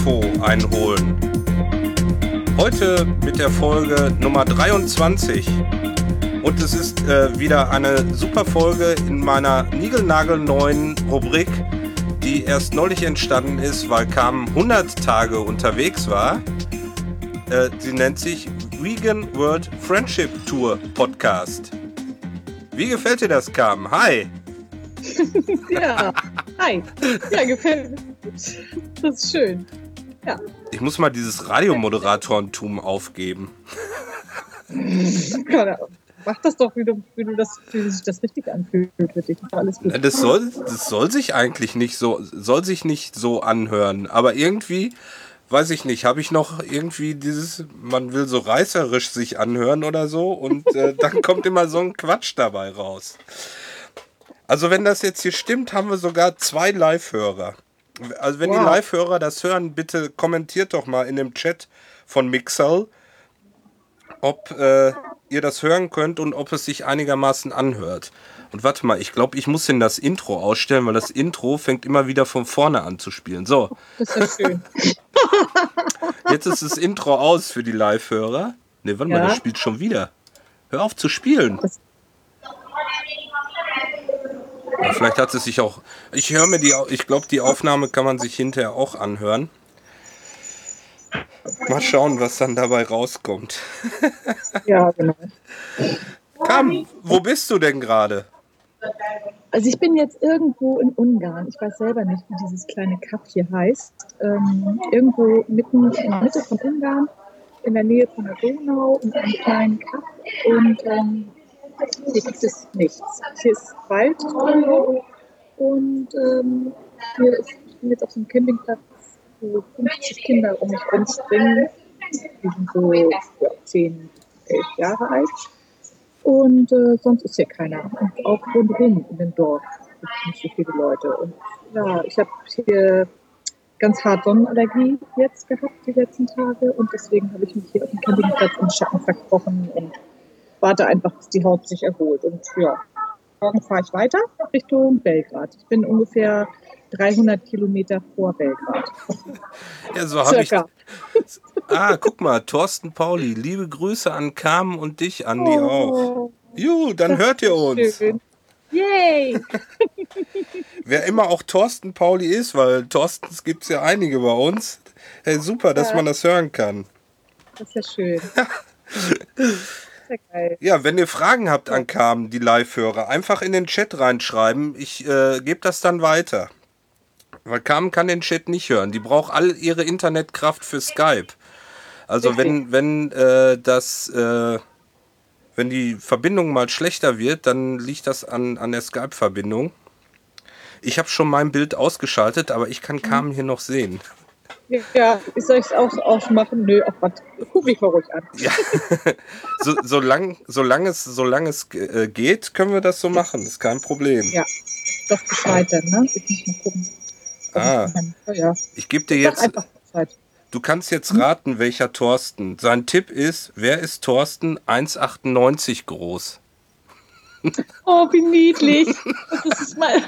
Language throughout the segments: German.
Info einholen. Heute mit der Folge Nummer 23. Und es ist äh, wieder eine super Folge in meiner niegelnagelneuen Rubrik, die erst neulich entstanden ist, weil Carmen 100 Tage unterwegs war. Äh, sie nennt sich Vegan World Friendship Tour Podcast. Wie gefällt dir das, Carmen? Hi! ja, hi. Ja, gefällt mir. Das ist schön. Ja. Ich muss mal dieses Radiomoderatorentum aufgeben. Keine Ahnung. Mach das doch, wie, du, wie, du das, wie sich das richtig anfühlt für dich. Alles gut. Das soll, das soll sich eigentlich nicht so, soll sich nicht so anhören. Aber irgendwie, weiß ich nicht, habe ich noch irgendwie dieses, man will so reißerisch sich anhören oder so und äh, dann kommt immer so ein Quatsch dabei raus. Also wenn das jetzt hier stimmt, haben wir sogar zwei Live-Hörer. Also wenn wow. die Live-Hörer das hören, bitte kommentiert doch mal in dem Chat von Mixel, ob äh, ihr das hören könnt und ob es sich einigermaßen anhört. Und warte mal, ich glaube, ich muss in das Intro ausstellen, weil das Intro fängt immer wieder von vorne an zu spielen. So. Das ist ja schön. Jetzt ist das Intro aus für die Live-Hörer. Ne, warte ja. mal, das spielt schon wieder. Hör auf zu spielen. Das ja, vielleicht hat es sich auch. Ich höre mir die. Ich glaube, die Aufnahme kann man sich hinterher auch anhören. Mal schauen, was dann dabei rauskommt. ja, genau. Kam, wo bist du denn gerade? Also ich bin jetzt irgendwo in Ungarn. Ich weiß selber nicht, wie dieses kleine Kaff hier heißt. Ähm, irgendwo mitten in der Mitte von Ungarn, in der Nähe von der Donau, in einem kleinen Kaff. Und ähm, hier gibt es nichts. Hier ist Wald und ähm, hier ist, jetzt auf so Campingplatz, wo 50 Kinder um mich rumspringen. Die sind so ja, 10, 11 Jahre alt. Und äh, sonst ist hier keiner. Und auch rundherum in dem Dorf gibt es nicht so viele Leute. Und ja, ich habe hier ganz hart Sonnenallergie jetzt gehabt die letzten Tage und deswegen habe ich mich hier auf dem Campingplatz im Schatten verkrochen und warte einfach, bis die Haut sich erholt. Und ja, morgen fahre ich weiter Richtung Belgrad. Ich bin ungefähr 300 Kilometer vor Belgrad. Ja, so habe ich. Ah, guck mal, Thorsten Pauli. Liebe Grüße an Carmen und dich, Andi oh, auch. Ju, dann hört ihr uns. Schön. Yay! Wer immer auch Thorsten Pauli ist, weil Thorstens gibt es ja einige bei uns. Hey, super, dass ja. man das hören kann. Das ist ja schön. Ja geil. Ja, wenn ihr Fragen habt an Carmen, die Live-Hörer, einfach in den Chat reinschreiben. Ich äh, gebe das dann weiter. Weil Carmen kann den Chat nicht hören. Die braucht all ihre Internetkraft für Skype. Also wenn, wenn äh, das, äh, wenn die Verbindung mal schlechter wird, dann liegt das an, an der Skype-Verbindung. Ich habe schon mein Bild ausgeschaltet, aber ich kann mhm. Carmen hier noch sehen. Ja, ich soll es auch ausmachen? Nö, ach was, guck mich mal ruhig an. Ja. so, solange, solange es, solange es äh, geht, können wir das so machen. Das ist kein Problem. Ja, doch Bescheid dann, ne? Ich muss mal gucken. Ah, ich, ja. ich gebe dir jetzt. Du kannst jetzt raten, welcher Thorsten. Sein Tipp ist, wer ist Thorsten 1,98 groß? Oh, wie niedlich. Das ist mal.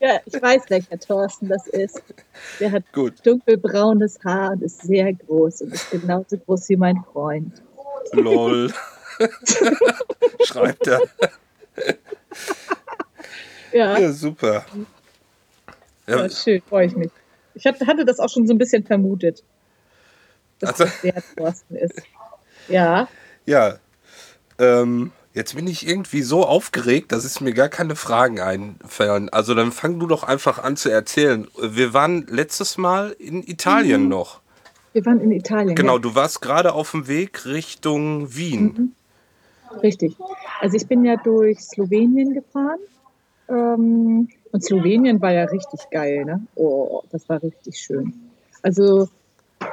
Ja, ich weiß, welcher Thorsten das ist. Der hat Gut. dunkelbraunes Haar und ist sehr groß und ist genauso groß wie mein Freund. Lol. Schreibt er. ja. ja, super. Ja, ja schön, freue ich mich. Ich hatte das auch schon so ein bisschen vermutet, dass also, das der Thorsten ist. Ja. Ja. Ähm, Jetzt bin ich irgendwie so aufgeregt, dass es mir gar keine Fragen einfallen. Also dann fang du doch einfach an zu erzählen. Wir waren letztes Mal in Italien mhm. noch. Wir waren in Italien. Genau, ja. du warst gerade auf dem Weg Richtung Wien. Mhm. Richtig. Also ich bin ja durch Slowenien gefahren. Ähm, und Slowenien war ja richtig geil, ne? Oh, das war richtig schön. Also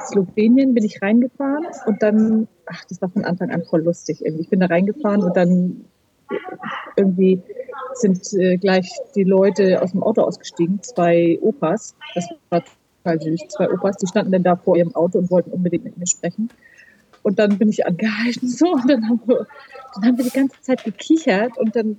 Slowenien bin ich reingefahren und dann, ach, das war von Anfang an voll lustig. Irgendwie. Ich bin da reingefahren und dann irgendwie sind äh, gleich die Leute aus dem Auto ausgestiegen, zwei Opas. Das war total süß, zwei Opas, die standen dann da vor ihrem Auto und wollten unbedingt mit mir sprechen. Und dann bin ich angehalten so und dann haben wir, dann haben wir die ganze Zeit gekichert und dann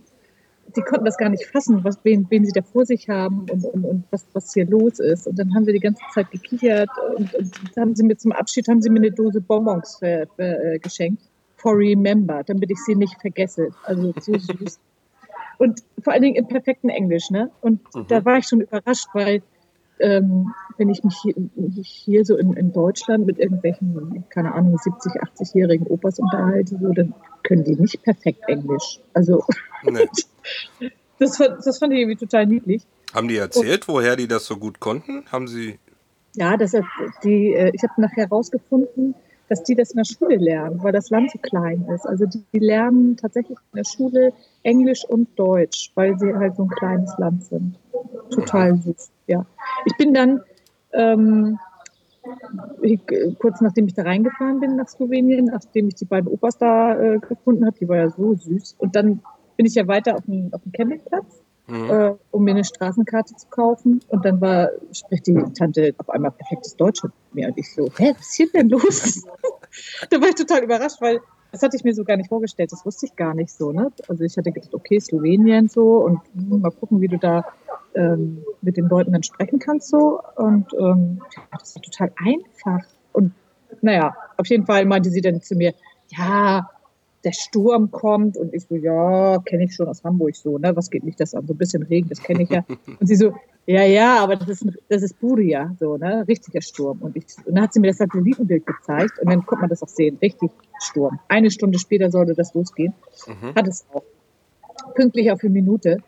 die konnten das gar nicht fassen, was, wen, wen sie da vor sich haben und, und, und was, was hier los ist. Und dann haben wir die ganze Zeit gekichert und, und haben sie mir zum Abschied haben sie mir eine Dose Bonbons äh, äh, geschenkt. For remember, damit ich sie nicht vergesse. Also so süß. und vor allen Dingen im perfekten Englisch, ne? Und mhm. da war ich schon überrascht, weil ähm, wenn ich mich hier, hier so in, in, Deutschland mit irgendwelchen, keine Ahnung, 70, 80-jährigen Opas unterhalte, so, dann können die nicht perfekt Englisch. Also nee. das, das fand ich irgendwie total niedlich. Haben die erzählt, Und, woher die das so gut konnten? Haben sie. Ja, das die, äh, ich habe nachher herausgefunden, dass die das in der Schule lernen, weil das Land so klein ist. Also die, die, lernen tatsächlich in der Schule Englisch und Deutsch, weil sie halt so ein kleines Land sind. Total süß, ja. Ich bin dann ähm, ich, kurz nachdem ich da reingefahren bin nach Slowenien, nachdem ich die beiden Opas da äh, gefunden habe, die war ja so süß. Und dann bin ich ja weiter auf dem, auf dem Campingplatz, mhm. äh, um mir eine Straßenkarte zu kaufen. Und dann war, spricht die Tante auf einmal perfektes Deutsch mit mir. Und ich so, hä, was ist hier denn los? da war ich total überrascht, weil das hatte ich mir so gar nicht vorgestellt. Das wusste ich gar nicht so. Ne? Also ich hatte gedacht, okay, Slowenien so und hm, mal gucken, wie du da ähm, mit den Leuten dann sprechen kannst so. Und ähm, das ist total einfach. Und naja, auf jeden Fall meinte sie dann zu mir, ja, der Sturm kommt und ich so, ja, kenne ich schon aus Hamburg so, ne? Was geht mich das an? So ein bisschen Regen, das kenne ich ja. Und sie so, ja, ja, aber das ist, das ist Buria, so, ne? Richtiger Sturm. Und, ich, und dann hat sie mir das Satellitenbild gezeigt und dann konnte man das auch sehen. Richtig Sturm. Eine Stunde später sollte das losgehen. Mhm. Hat es auch. Pünktlich auf eine Minute.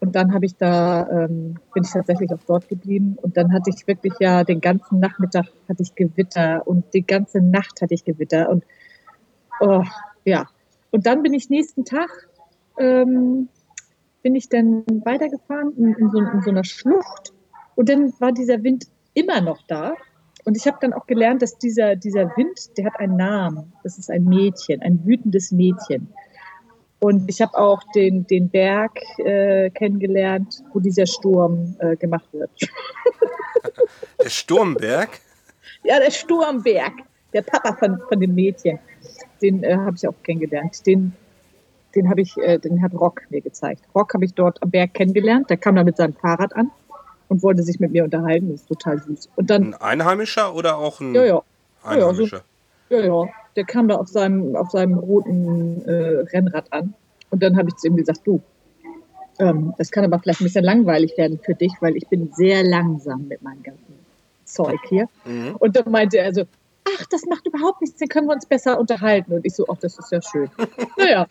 Und dann habe ich da, ähm, bin ich tatsächlich auch dort geblieben. Und dann hatte ich wirklich ja den ganzen Nachmittag hatte ich Gewitter und die ganze Nacht hatte ich Gewitter. Und oh, ja. Und dann bin ich nächsten Tag, ähm, bin ich dann weitergefahren in, in, so, in so einer Schlucht. Und dann war dieser Wind immer noch da. Und ich habe dann auch gelernt, dass dieser, dieser Wind, der hat einen Namen. Das ist ein Mädchen, ein wütendes Mädchen. Und ich habe auch den, den Berg äh, kennengelernt, wo dieser Sturm äh, gemacht wird. Der Sturmberg? ja, der Sturmberg. Der Papa von, von dem Mädchen. Den äh, habe ich auch kennengelernt. Den, den habe ich, äh, den hat Rock mir gezeigt. Rock habe ich dort am Berg kennengelernt. Der kam da mit seinem Fahrrad an und wollte sich mit mir unterhalten. Das ist total süß. Und dann, ein Einheimischer oder auch ein ja, ja. Einheimischer? Ja, so, ja, ja. Der kam da auf seinem, auf seinem roten äh, Rennrad an. Und dann habe ich zu ihm gesagt, du, ähm, das kann aber vielleicht ein bisschen langweilig werden für dich, weil ich bin sehr langsam mit meinem ganzen Zeug hier. Mhm. Und dann meinte er so, ach, das macht überhaupt nichts, dann können wir uns besser unterhalten. Und ich so, ach, das ist ja schön. naja.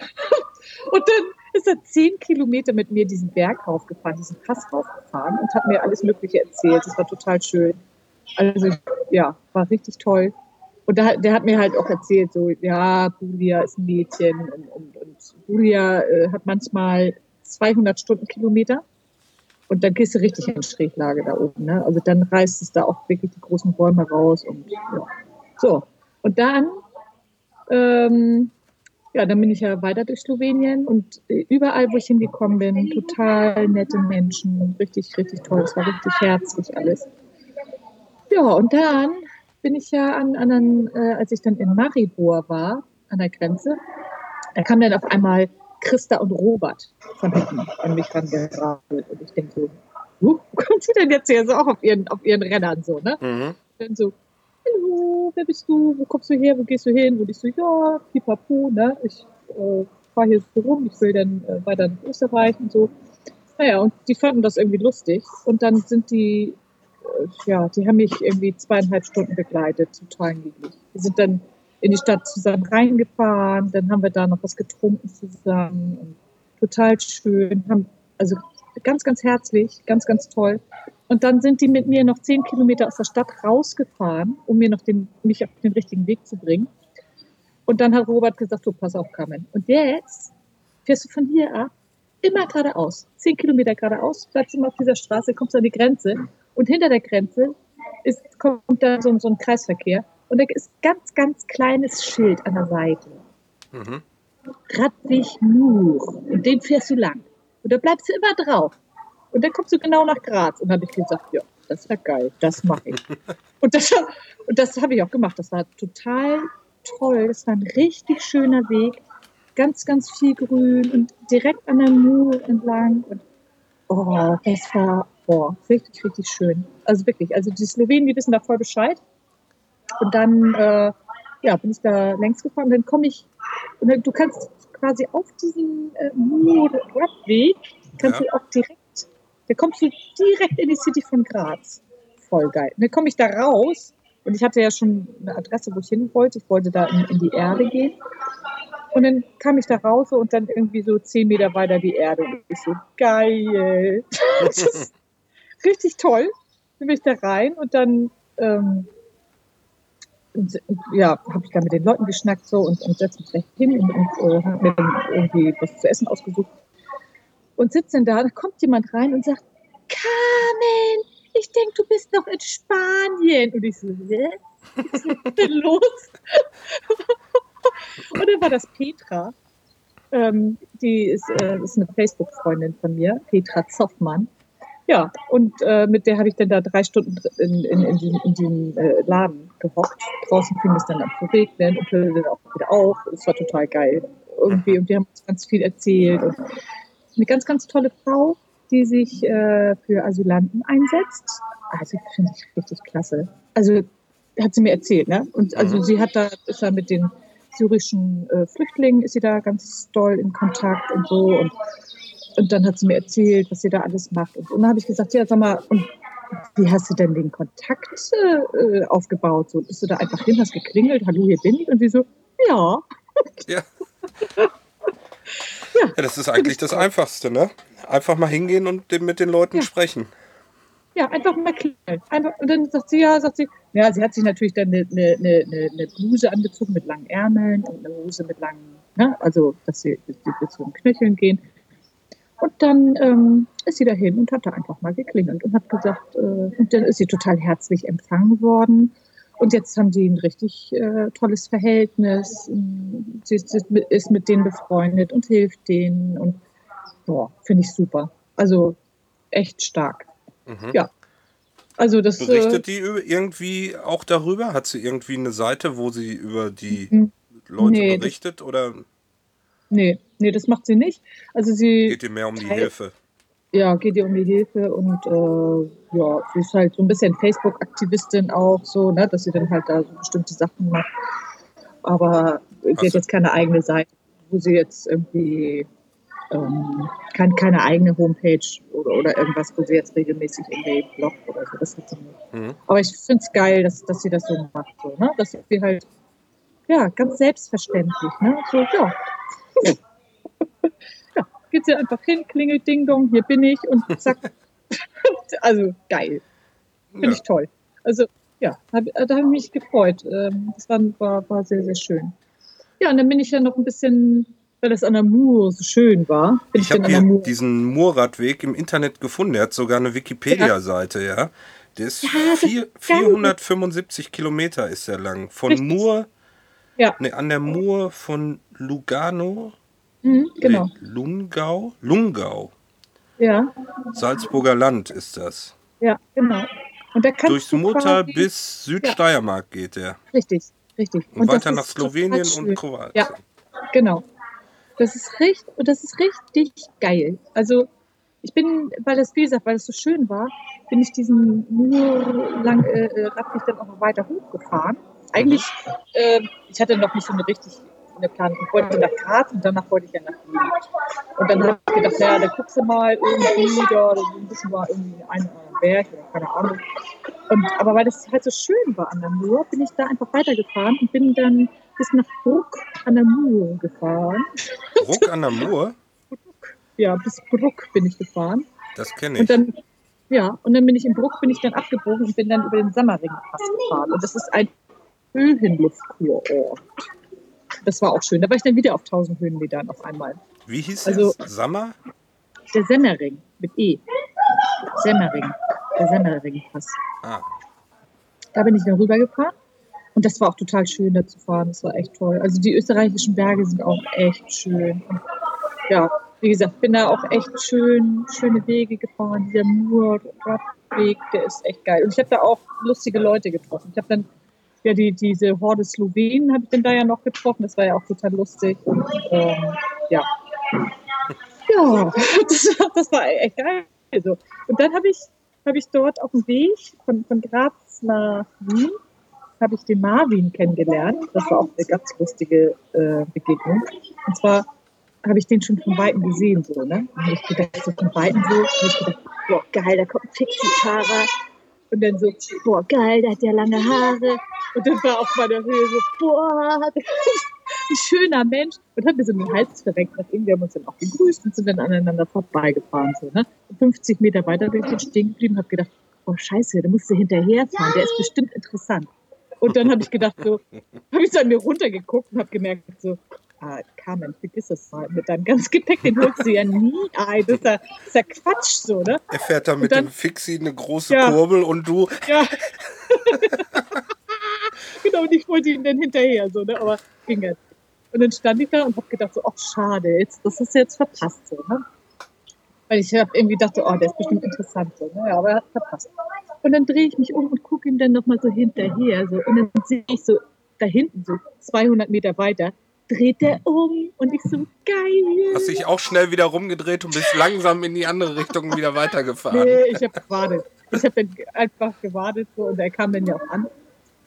Und dann ist er zehn Kilometer mit mir diesen Berg raufgefahren, diesen Pass raufgefahren und hat mir alles Mögliche erzählt. Das war total schön. Also ja, war richtig toll. Und da, der hat mir halt auch erzählt, so, ja, Bulia ist ein Mädchen und, und, und Bulia äh, hat manchmal 200 Stundenkilometer. Und dann gehst du richtig in Schräglage da oben. Ne? Also dann reißt es da auch wirklich die großen Bäume raus. Und ja. So. Und dann ähm, ja, dann bin ich ja weiter durch Slowenien und äh, überall, wo ich hingekommen bin, total nette Menschen, richtig, richtig toll. Es war richtig herzlich alles. Ja, und dann bin ich ja an, an äh, als ich dann in Maribor war, an der Grenze, da kam dann auf einmal Christa und Robert von hinten an mich dran geradelt. Und ich denke so, uh, wo kommt sie denn jetzt her? So auch auf ihren, auf ihren Rennern so, ne? Mhm. Dann so, hallo, wer bist du? Wo kommst du her? Wo gehst du hin? Und ich so, ja, pipapo, ne? Ich äh, fahre hier so rum, ich will dann äh, weiter nach Österreich und so. Naja, und die fanden das irgendwie lustig. Und dann sind die, äh, ja, die haben mich irgendwie zweieinhalb Stunden begleitet, total niedlich. Wir sind dann in die Stadt zusammen reingefahren, dann haben wir da noch was getrunken zusammen. Und total schön, haben, also ganz, ganz herzlich, ganz, ganz toll. Und dann sind die mit mir noch zehn Kilometer aus der Stadt rausgefahren, um mir noch den, mich auf den richtigen Weg zu bringen. Und dann hat Robert gesagt, du pass auf, Carmen. Und jetzt fährst du von hier ab immer geradeaus. Zehn Kilometer geradeaus, bleibst immer auf dieser Straße, kommst an die Grenze. Und hinter der Grenze ist, kommt da so, so ein Kreisverkehr. Und da ist ganz, ganz kleines Schild an der Seite. Mhm. Radweg nur. Und den fährst du lang. Und da bleibst du immer drauf. Und dann kommst du genau nach Graz. Und dann habe ich gesagt, ja, das ist ja geil, das mache ich. und das, und das habe ich auch gemacht. Das war total toll. Das war ein richtig schöner Weg. ganz, ganz viel Grün und direkt an der Mur entlang. Und oh, das war oh, richtig, richtig schön. Also wirklich, also die Slowenen, die wissen da voll Bescheid. Und dann äh, ja, bin ich da längs gefahren. Dann komme ich, und dann, du kannst quasi auf diesen äh, Radweg, kannst ja. du auch direkt, da kommst du direkt in die City von Graz. Voll geil. Und dann komme ich da raus und ich hatte ja schon eine Adresse, wo ich hin wollte. Ich wollte da in, in die Erde gehen. Und dann kam ich da raus und dann irgendwie so zehn Meter weiter die Erde. Und ich so, geil. das ist richtig toll. Dann bin ich da rein und dann ähm, und, ja, habe ich da mit den Leuten geschnackt so und, und setze mich gleich hin und, und äh, habe mir dann irgendwie was zu essen ausgesucht. Und sitze dann da, da kommt jemand rein und sagt, Carmen, ich denke, du bist noch in Spanien. Und ich so, hä? Was ist denn los? und dann war das Petra. Ähm, die ist, äh, ist eine Facebook-Freundin von mir, Petra Zoffmann. Ja, und äh, mit der habe ich dann da drei Stunden in, in, in, den, in den äh, Laden gehockt. Draußen fing es dann an zu regnen und hörte dann auch wieder auf. Es war total geil. Irgendwie, und die haben uns ganz viel erzählt. Und eine ganz, ganz tolle Frau, die sich äh, für Asylanten einsetzt. Also finde ich richtig klasse. Also hat sie mir erzählt, ne? Und also mhm. sie hat da, ist da mit den syrischen äh, Flüchtlingen, ist sie da ganz doll in Kontakt und so. Und und dann hat sie mir erzählt, was sie da alles macht. Und, und dann habe ich gesagt, ja, sag mal, und wie hast du denn den Kontakt äh, aufgebaut? So, bist du da einfach hin, hast geklingelt, hallo, hier bin ich? Und sie so, ja. Ja. ja. ja, das ist eigentlich das Einfachste, ne? Einfach mal hingehen und mit den Leuten ja. sprechen. Ja, einfach mal klingeln. Einfach, und dann sagt sie, ja, sagt sie, ja, sie hat sich natürlich dann eine, eine, eine, eine Bluse angezogen mit langen Ärmeln und eine Hose mit langen, ne? also dass sie bis zu den Knöcheln gehen. Und dann ähm, ist sie dahin und hat da einfach mal geklingelt und hat gesagt, äh, und dann ist sie total herzlich empfangen worden. Und jetzt haben sie ein richtig äh, tolles Verhältnis. Sie ist, ist, mit denen befreundet und hilft denen. Und boah, finde ich super. Also echt stark. Mhm. Ja. Also das, Berichtet äh, die irgendwie auch darüber? Hat sie irgendwie eine Seite, wo sie über die mhm. Leute nee, berichtet? Oder? Nee, nee, das macht sie nicht. Also sie geht ihr mehr um die Hilfe. Ja, geht ihr um die Hilfe und äh, ja, sie ist halt so ein bisschen Facebook-Aktivistin auch so, ne, dass sie dann halt da so bestimmte Sachen macht. Aber sie hat jetzt keine eigene Seite, wo sie jetzt irgendwie ähm, kein, keine eigene Homepage oder, oder irgendwas, wo sie jetzt regelmäßig irgendwie bloggt oder so. Das hat sie nicht. Mhm. Aber ich finde es geil, dass, dass sie das so macht, so, ne? dass sie halt ja, ganz selbstverständlich. Ne? So, ja, ja, geht sie einfach hin, klingelt Ding Dong, hier bin ich und zack. also geil. Finde ja. ich toll. Also ja, hab, da habe ich mich gefreut. Ähm, das war, war, war sehr, sehr schön. Ja, und dann bin ich ja noch ein bisschen, weil das an der Mur so schön war. ich, ich habe diesen Murradweg im Internet gefunden. Der hat sogar eine Wikipedia-Seite, ja. ja. Der ist, ja, vier, 475 Kilometer ist er lang. Von Richtig. Mur ja. Nee, an der Mur von Lugano. Mhm, genau. Nee, Lungau. Lungau. Ja. Salzburger Land ist das. Ja, genau. Und da Durchs Murtal bis Südsteiermark ja. geht der. Richtig, richtig. Und, und weiter nach Slowenien und Kroatien. Ja, genau. Das ist richtig, und das ist richtig geil. Also ich bin, weil das, wie gesagt, weil es so schön war, bin ich diesen nur lang äh, äh Radweg dann auch noch weiter hochgefahren eigentlich, äh, ich hatte noch nicht so eine richtig Planung. Ich wollte nach Graz und danach wollte ich ja nach Wien. Und dann habe ich gedacht, naja, dann guckst du mal irgendwie da, ein bisschen war irgendwie ein Berg oder keine Ahnung. Und, aber weil das halt so schön war an der Mur, bin ich da einfach weitergefahren und bin dann bis nach Bruck an der Mur gefahren. Bruck an der Mur? Ja, bis Bruck bin ich gefahren. Das kenne ich. Und dann, ja, und dann bin ich in Bruck, bin ich dann abgebogen und bin dann über den Sammerring-Pass gefahren. Und das ist ein Höhenluftkurort. Das war auch schön. Da war ich dann wieder auf 1000 Höhenmetern auf einmal. Wie hieß also, das? Sammer? Der Semmering mit E. Semmering. Der Semmering-Pass. Ah. Da bin ich dann rübergefahren. Und das war auch total schön, da zu fahren. Das war echt toll. Also die österreichischen Berge sind auch echt schön. Und ja, wie gesagt, bin da auch echt schön, schöne Wege gefahren. Dieser Mur-Radweg, der ist echt geil. Und ich habe da auch lustige Leute getroffen. Ich habe dann ja, die, diese Horde Slowenen habe ich dann da ja noch getroffen. Das war ja auch total lustig. Und, ähm, ja. Ja, das, das war echt geil. So. Und dann habe ich, hab ich dort auf dem Weg von, von Graz nach Wien, habe ich den Marvin kennengelernt. Das war auch eine ganz lustige äh, Begegnung. Und zwar habe ich den schon von Weitem gesehen, so, ne? Und ich gedacht, so von Weitem so, ich gedacht, boah, geil, da kommt ein Fixie-Fahrer. Und dann so, boah, geil, der hat ja lange Haare. Und dann war auf meiner Höhe so, boah, ein schöner Mensch. Und hat mir so den Hals ihm, wir haben uns dann auch gegrüßt und sind dann aneinander vorbeigefahren. So, ne? Und 50 Meter weiter bin ich dann stehen geblieben und habe gedacht, boah, scheiße, da musst du hinterherfahren, der ist bestimmt interessant. Und dann habe ich gedacht, so, habe ich so an mir runtergeguckt und habe gemerkt, so, ah, Carmen, vergiss es mal. Mit deinem ganzen Gepäck, den holst du ja nie ein. Das ist ja, das ist ja Quatsch so, ne? Er fährt da mit dann, dem Fixie eine große ja, Kurbel und du. Ja. genau, und ich wollte ihn dann hinterher, so, ne? Aber ging jetzt. Und dann stand ich da und habe gedacht, so, ach schade, jetzt, das ist jetzt verpasst, so, ne? Weil ich hab irgendwie dachte, oh, der ist bestimmt interessant, so, ne? Ja, aber er hat verpasst. Und dann drehe ich mich um und gucke ihm dann nochmal so hinterher, so. Und dann sehe ich so da hinten, so 200 Meter weiter, dreht der um und ich so, geil. Hast dich auch schnell wieder rumgedreht und bist langsam in die andere Richtung wieder weitergefahren. Nee, ich habe gewartet. Ich habe dann einfach gewartet so, und er kam dann ja auch an.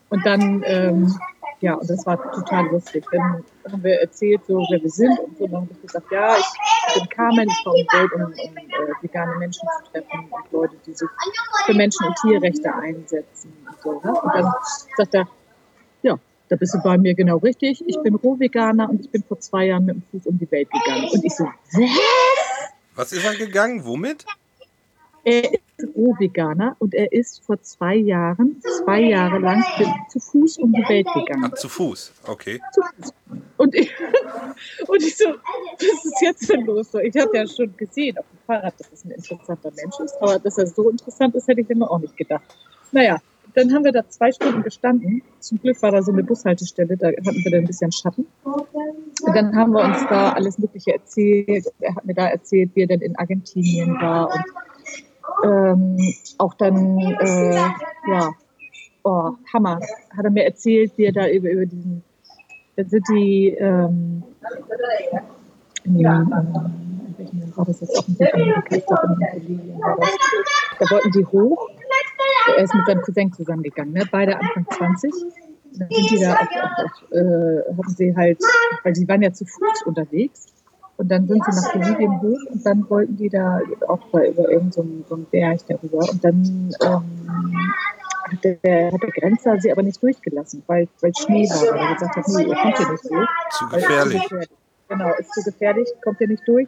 Und dann, ähm, ja, und das war total lustig. Dann haben wir erzählt, so, wer wir sind und so. Und dann habe ich gesagt, ja, ich bin Carmen, ich komme Welt, um, um äh, vegane Menschen zu treffen und Leute, die sich für Menschen- und Tierrechte einsetzen und so. Ne? Und dann sagt er, da bist du bei mir genau richtig. Ich bin Rohveganer und ich bin vor zwei Jahren mit dem Fuß um die Welt gegangen. Und ich so, was? Was ist er gegangen? Womit? Er ist Rohveganer und er ist vor zwei Jahren, zwei Jahre lang zu Fuß um die Welt gegangen. Ach, zu Fuß, okay. Zu Fuß. Und ich, und ich so, was ist jetzt denn los? Ich habe ja schon gesehen auf dem Fahrrad, dass es ein interessanter Mensch ist, aber dass er so interessant ist, hätte ich immer auch nicht gedacht. Naja, dann haben wir da zwei Stunden gestanden. Zum Glück war da so eine Bushaltestelle, da hatten wir dann ein bisschen Schatten. Und dann haben wir uns da alles Mögliche erzählt. Er hat mir da erzählt, wie er denn in Argentinien war und ähm, auch dann, äh, ja, oh, Hammer, hat er mir erzählt, wie er da über, über diesen, da sind die, ähm, in, ähm, war das jetzt offensichtlich in Berlin, da wollten die hoch er ist mit seinem Cousin zusammengegangen, ne? beide Anfang 20. dann sind die da auf, auf, auf äh, haben sie halt, weil sie waren ja zu Fuß unterwegs. Und dann sind sie nach Bolivien hoch und dann wollten die da auch bei, über irgendeinen so, so einen Berg darüber. Und dann ähm, hat, der, hat der Grenzer sie aber nicht durchgelassen, weil, weil Schnee war. Weil er gesagt hat, nee, ihr kommt hier nicht durch. Zu gefährlich. Zu gefährlich. Genau, ist zu gefährlich, kommt hier nicht durch.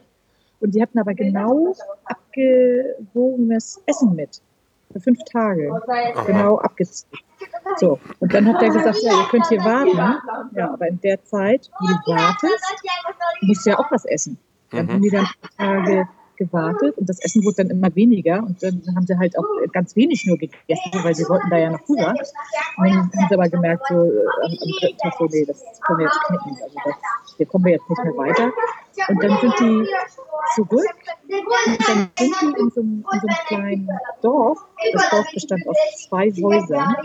Und die hatten aber genau abgewogenes Essen mit für fünf Tage. Genau abgezählt. So, und dann hat er gesagt, ja, ihr könnt hier warten. Ja, aber in der Zeit, wo du wartest, musst du ja auch was essen. Dann mhm. haben die dann ein paar Tage gewartet und das Essen wurde dann immer weniger und dann haben sie halt auch ganz wenig nur gegessen, weil sie wollten da ja noch rüber. Und dann haben sie aber gemerkt, so äh, am, dritten Tag so, nee, das können wir jetzt knicken. Also das, hier kommen wir jetzt nicht mehr weiter. Und dann sind die zurück und dann sind die in so, in so einem kleinen Dorf. Das Dorf bestand aus zwei Häusern.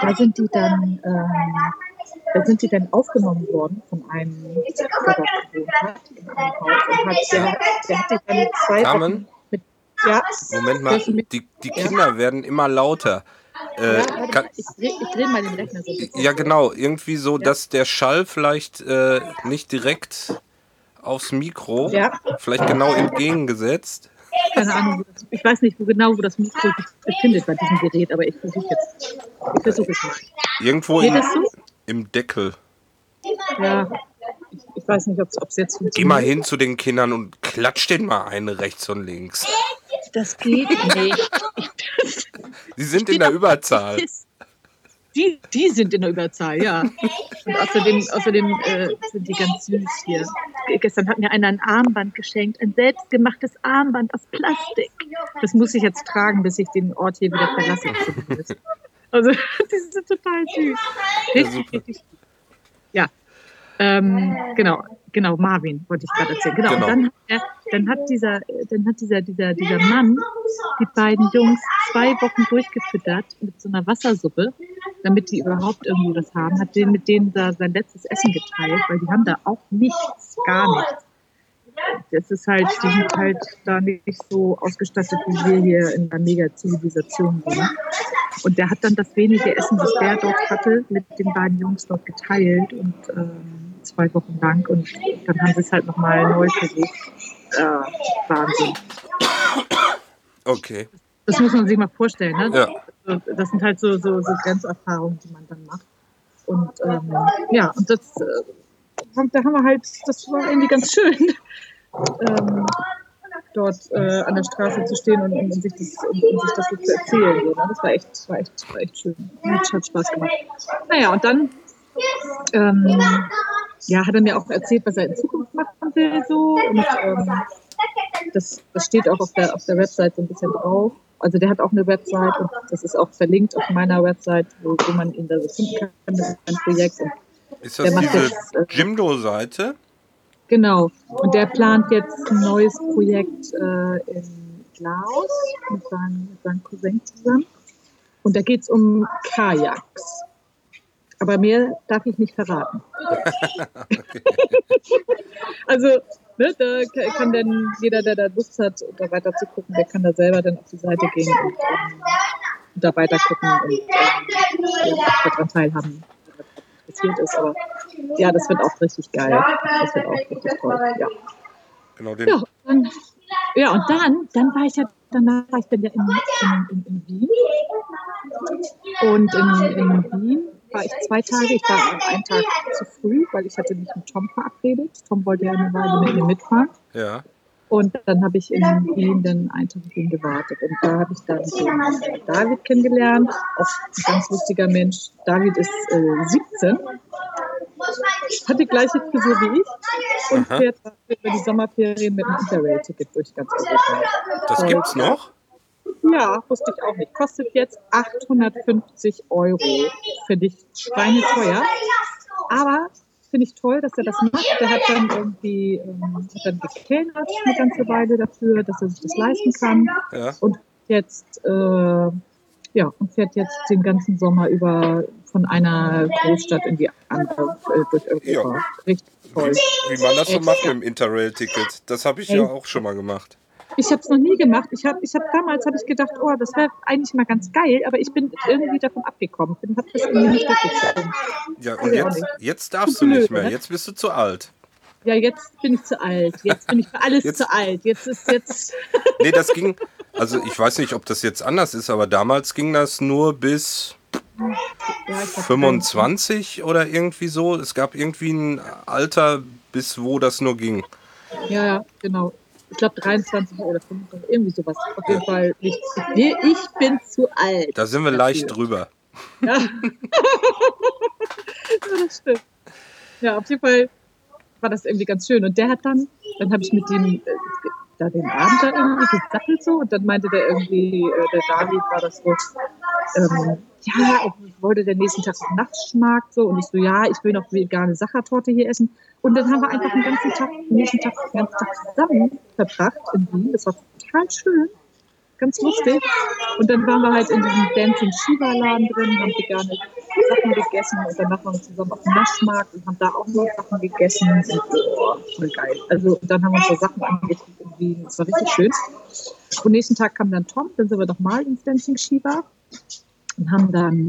Da sind die dann ähm, da sind die dann aufgenommen worden von einem, der dort gewohnt hat, in einem Haus. Und hat, der, der hat die dann zwei Carmen? Wochen mit, ja, Moment mal, die, die Kinder ja. werden immer lauter. Äh, ja, kann, ich, ich, ich drehe mal den Rechner so. Ja, genau. Irgendwie so, ja. dass der Schall vielleicht äh, nicht direkt aufs Mikro, ja. vielleicht genau entgegengesetzt. Keine Ahnung, ich weiß nicht wo genau, wo das Mikro sich befindet bei diesem Gerät, aber ich versuche jetzt. Ich versuche es mal. Irgendwo Geht das so? Im Deckel. Ja, ich, ich weiß nicht, ob es jetzt funktioniert. Geh mal hin zu den Kindern und klatsch den mal ein, rechts und links. Das geht nicht. Sie sind in der Überzahl. Die, die sind in der Überzahl, ja. Und außerdem, außerdem äh, sind die ganz süß hier. Gestern hat mir einer ein Armband geschenkt, ein selbstgemachtes Armband aus Plastik. Das muss ich jetzt tragen, bis ich den Ort hier wieder verlasse. Also, die sind total süß. Richtig, ja, richtig. Ja, ähm, genau, genau, Marvin wollte ich gerade erzählen. Genau, genau. Und dann, hat er, dann hat dieser, dann hat dieser, dieser, dieser Mann die beiden Jungs zwei Wochen durchgefüttert mit so einer Wassersuppe damit die überhaupt irgendwie was haben, hat den mit denen da sein letztes Essen geteilt, weil die haben da auch nichts, gar nichts. Das ist halt, die sind halt da nicht so ausgestattet, wie wir hier in der Mega-Zivilisation sind. Und der hat dann das wenige Essen, das der dort hatte, mit den beiden Jungs dort geteilt und ähm, zwei Wochen lang. Und dann haben sie es halt nochmal neu versucht. Äh, Wahnsinn. Okay. Das muss man sich mal vorstellen. Ne? Ja. Also, Das sind halt so, so, so Grenzerfahrungen, die man dann macht. Und ähm, ja, und das, äh, da haben wir halt, das war irgendwie ganz schön, ähm, dort äh, an der Straße zu stehen und, und, sich, das, und, und sich das so zu erzählen. So, ne? Das war echt, war echt, war echt schön. Hat, hat Spaß gemacht. Naja, und dann ähm, ja, hat er mir auch erzählt, was er in Zukunft machen will. So. Und ähm, das, das steht auch auf der, auf der Website so ein bisschen drauf. Also der hat auch eine Website und das ist auch verlinkt auf meiner Website, wo, wo man ihn da so finden kann. Das ist ein Projekt. Und Ist das macht diese jetzt, äh, Jimdo-Seite? Genau. Und der plant jetzt ein neues Projekt äh, in Laos mit seinem, mit seinem Cousin zusammen. Und da geht es um Kajaks. Aber mehr darf ich nicht verraten. also, ne, da ka- kann dann jeder, der da Lust hat, da weiter zu gucken, der kann da selber dann auf die Seite gehen und ähm, da weiter gucken und ähm, ja, daran teilhaben, das interessiert ist. Aber ja, das wird auch richtig geil. Das wird auch richtig toll. Ja. Genau, den, Ja, und dann, ja, und dann, dann war ich ja, danach war ich dann ja in, in, in, in Wien. Und in, in Wien war ich zwei Tage, ich war einen Tag zu früh, weil ich hatte mich mit Tom verabredet. Tom wollte ja eine Weile mit mir mitfahren. ja. Und dann habe ich in Wien dann einen Tag auf ihn gewartet. Und da habe ich dann David kennengelernt. Auch ein ganz lustiger Mensch. David ist äh, 17. Hat die gleiche Frisur wie ich. Und Aha. fährt über die Sommerferien mit einem Interrail-Ticket durch ganz Europa. Das gibt's noch? Ja, wusste ich auch nicht. Kostet jetzt 850 Euro. Finde ich schweineteuer. Aber finde ich toll, dass er das macht. Der hat dann irgendwie ähm, hat dann gekellnert eine ganze Weile dafür, dass er sich das leisten kann. Ja. Und jetzt, äh, ja, und fährt jetzt den ganzen Sommer über von einer Großstadt in die andere äh, durch Europa. Ja. Richtig toll. Wie, wie man das so macht mit dem Interrail-Ticket. Das habe ich Ey. ja auch schon mal gemacht. Ich habe es noch nie gemacht. Ich habe ich hab damals habe ich gedacht, oh, das wäre eigentlich mal ganz geil, aber ich bin irgendwie davon abgekommen. Ich habe das irgendwie nicht durchgezogen. Ja, und jetzt, jetzt darfst du nicht mehr. ne? Jetzt bist du zu alt. Ja, jetzt bin ich zu alt. Jetzt bin ich für alles Jetzt- zu alt. Jetzt ist jetzt. Nee, das ging. Also ich weiß nicht, ob das jetzt anders ist, aber damals ging das nur bis Ja, ich hab 25 oder irgendwie so. Es gab irgendwie ein Alter, bis wo das nur ging. Ja, ja, genau. Ich glaube 23 oder 25, irgendwie sowas. Auf jeden Fall nicht. Nee, ich bin zu alt. Da sind wir Dafür. leicht drüber. Ja. ja, das stimmt. Ja, auf jeden Fall war das irgendwie ganz schön. Und der hat dann, dann habe ich mit dem äh, da den Abend da irgendwie gesattelt so und dann meinte der irgendwie, äh, der David war das so, ähm, ja, er wollte der nächsten Tag auf Nachtschmarkt so und ich so, ja, ich will noch vegane Sachertorte hier essen. Und dann haben wir einfach den ganzen Tag, den nächsten Tag, den ganzen Tag zusammen verbracht in Wien. Das war total schön ganz lustig. Und dann waren wir halt in diesem Dancing Shiva Laden drin, haben vegane Sachen gegessen und danach waren wir zusammen auf dem Naschmarkt und haben da auch noch Sachen gegessen. Und, oh, voll geil. Also dann haben wir uns so Sachen angeguckt in Wien. Das war richtig schön. Und nächsten Tag kam dann Tom, dann sind wir nochmal ins Dancing Shiva und haben dann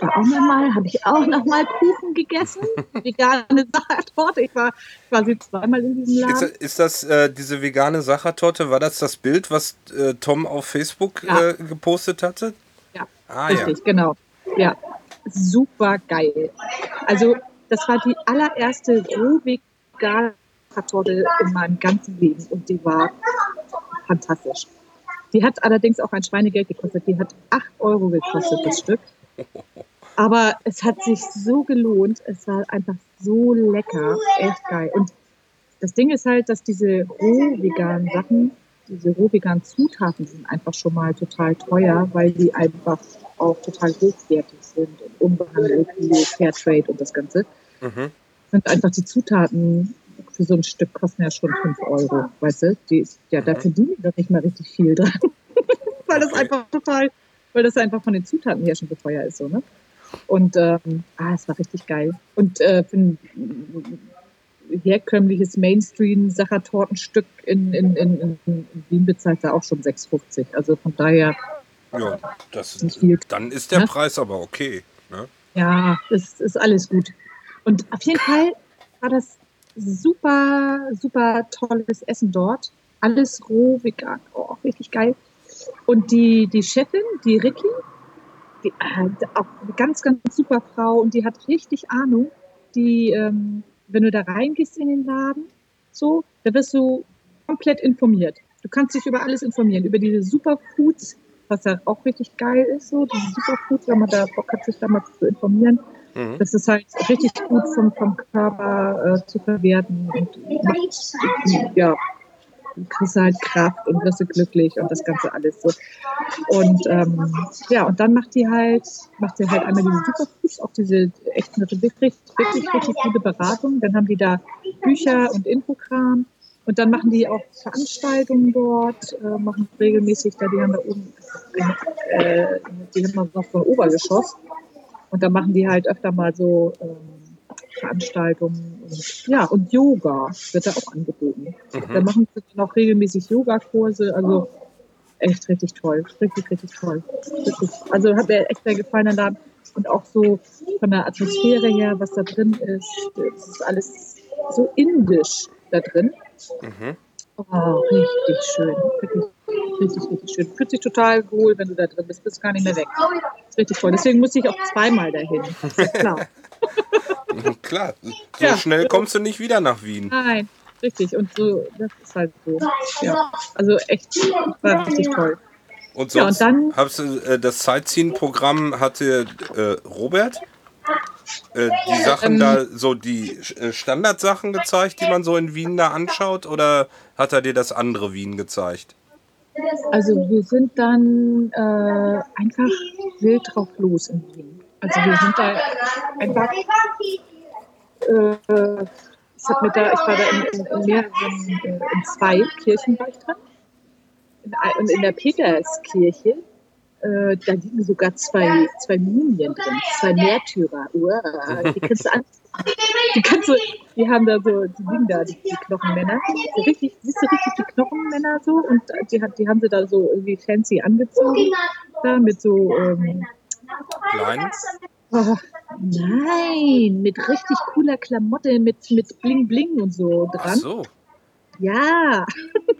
da auch nochmal, habe ich auch nochmal Kuchen gegessen. Vegane Sachertorte. Ich war quasi zweimal in diesem Ist, Laden. ist das äh, diese vegane Sachertorte? War das das Bild, was äh, Tom auf Facebook Ja. äh, gepostet hatte? Ja. Ah ja. Richtig, genau. Ja, super geil. Also, das war die allererste roh vegane Kartoffel in meinem ganzen Leben und die war fantastisch. Die hat allerdings auch ein Schweinegeld gekostet. Die hat 8 Euro gekostet, das Stück. Aber es hat sich so gelohnt. Es war einfach so lecker. Echt geil. Und das Ding ist halt, dass diese roh veganen Sachen, diese roh veganen Zutaten sind einfach schon mal total teuer, weil die einfach auch total hochwertig sind und unbehandelt, Fairtrade und das Ganze. Mhm. Sind einfach die Zutaten für so ein Stück kosten ja schon 5 Euro, weißt du? Die, ja, da verdienen die doch nicht mal richtig viel dran. weil das Okay. einfach total, weil das einfach von den Zutaten her schon so teuer ist, so, ne? Und ähm, ah, es war richtig geil. Und äh, für ein herkömmliches Mainstream-Sachertortenstück in, in, in, in Wien bezahlt er auch schon 6,50. Also von daher. Ja, das ist viel. Dann ist der ne? Preis aber okay. Ne? Ja, ist, ist alles gut. Und auf jeden Fall war das super, super tolles Essen dort. Alles roh, vegan, oh, richtig geil. Und die, die Chefin, die Ricky, die, äh, auch eine ganz, ganz super Frau und die hat richtig Ahnung. Die, ähm, wenn du da reingehst in den Laden, so, da wirst du komplett informiert. Du kannst dich über alles informieren, über diese Superfoods, was ja auch richtig geil ist, so, diese Superfoods, wenn man da Bock hat, sich da mal zu informieren. Mhm. Das ist halt richtig gut vom, vom Körper äh, zu verwerten und macht, ja, kriegst halt Kraft und wirst du glücklich und das Ganze alles so. Und ähm, ja, und dann macht die halt, macht sie halt einmal diese Superfoods, auch diese echt eine wirklich, wirklich, richtig gute Beratung. Dann haben die da Bücher und Infokram. Und dann machen die auch Veranstaltungen dort, äh, machen regelmäßig, da die haben da oben, äh, die haben noch so Obergeschoss. Und da machen die halt öfter mal so ähm, Veranstaltungen und ja, und Yoga wird da auch angeboten. Mhm. Da machen sie noch regelmäßig Yogakurse, also echt richtig toll, richtig, richtig toll. Richtig. Also hat mir echt sehr gefallen der Laden und auch so von der Atmosphäre her, was da drin ist, das ist alles so indisch da drin. Mhm. Oh, richtig schön, wirklich richtig, richtig schön. Fühlt sich total wohl, wenn du da drin bist, bist gar nicht mehr weg. ist richtig toll. Deswegen muss ich auch zweimal dahin. Ja klar. Klar, so ja. schnell kommst du nicht wieder nach Wien. Nein, richtig. Und so, das ist halt so. Ja. Also echt, war richtig toll. Und sonst ja, und dann, du, äh, das Sightseeing-Programm hatte äh, Robert äh, die Sachen ähm, da, so die äh, Standardsachen gezeigt, die man so in Wien da anschaut, oder hat er dir das andere Wien gezeigt? Also wir sind dann äh, einfach wild drauf los in Wien. Also wir sind da einfach. Äh, ich, hab da, ich war da in, in, in mehreren, äh, in zwei Kirchen war ich drin. In, in der Peterskirche, äh, da liegen sogar zwei, zwei Mumien drin, zwei Märtyrer. Uah, die kannst du an, die du, die haben da so, die liegen da, die, die Knochenmänner. So richtig, siehst du richtig die Knochenmänner so? Und die, die haben sie da so irgendwie fancy angezogen. Da mit so, ähm? Oh, nein, mit richtig cooler Klamotte, mit, mit Bling Bling und so dran. Ach so. Ja.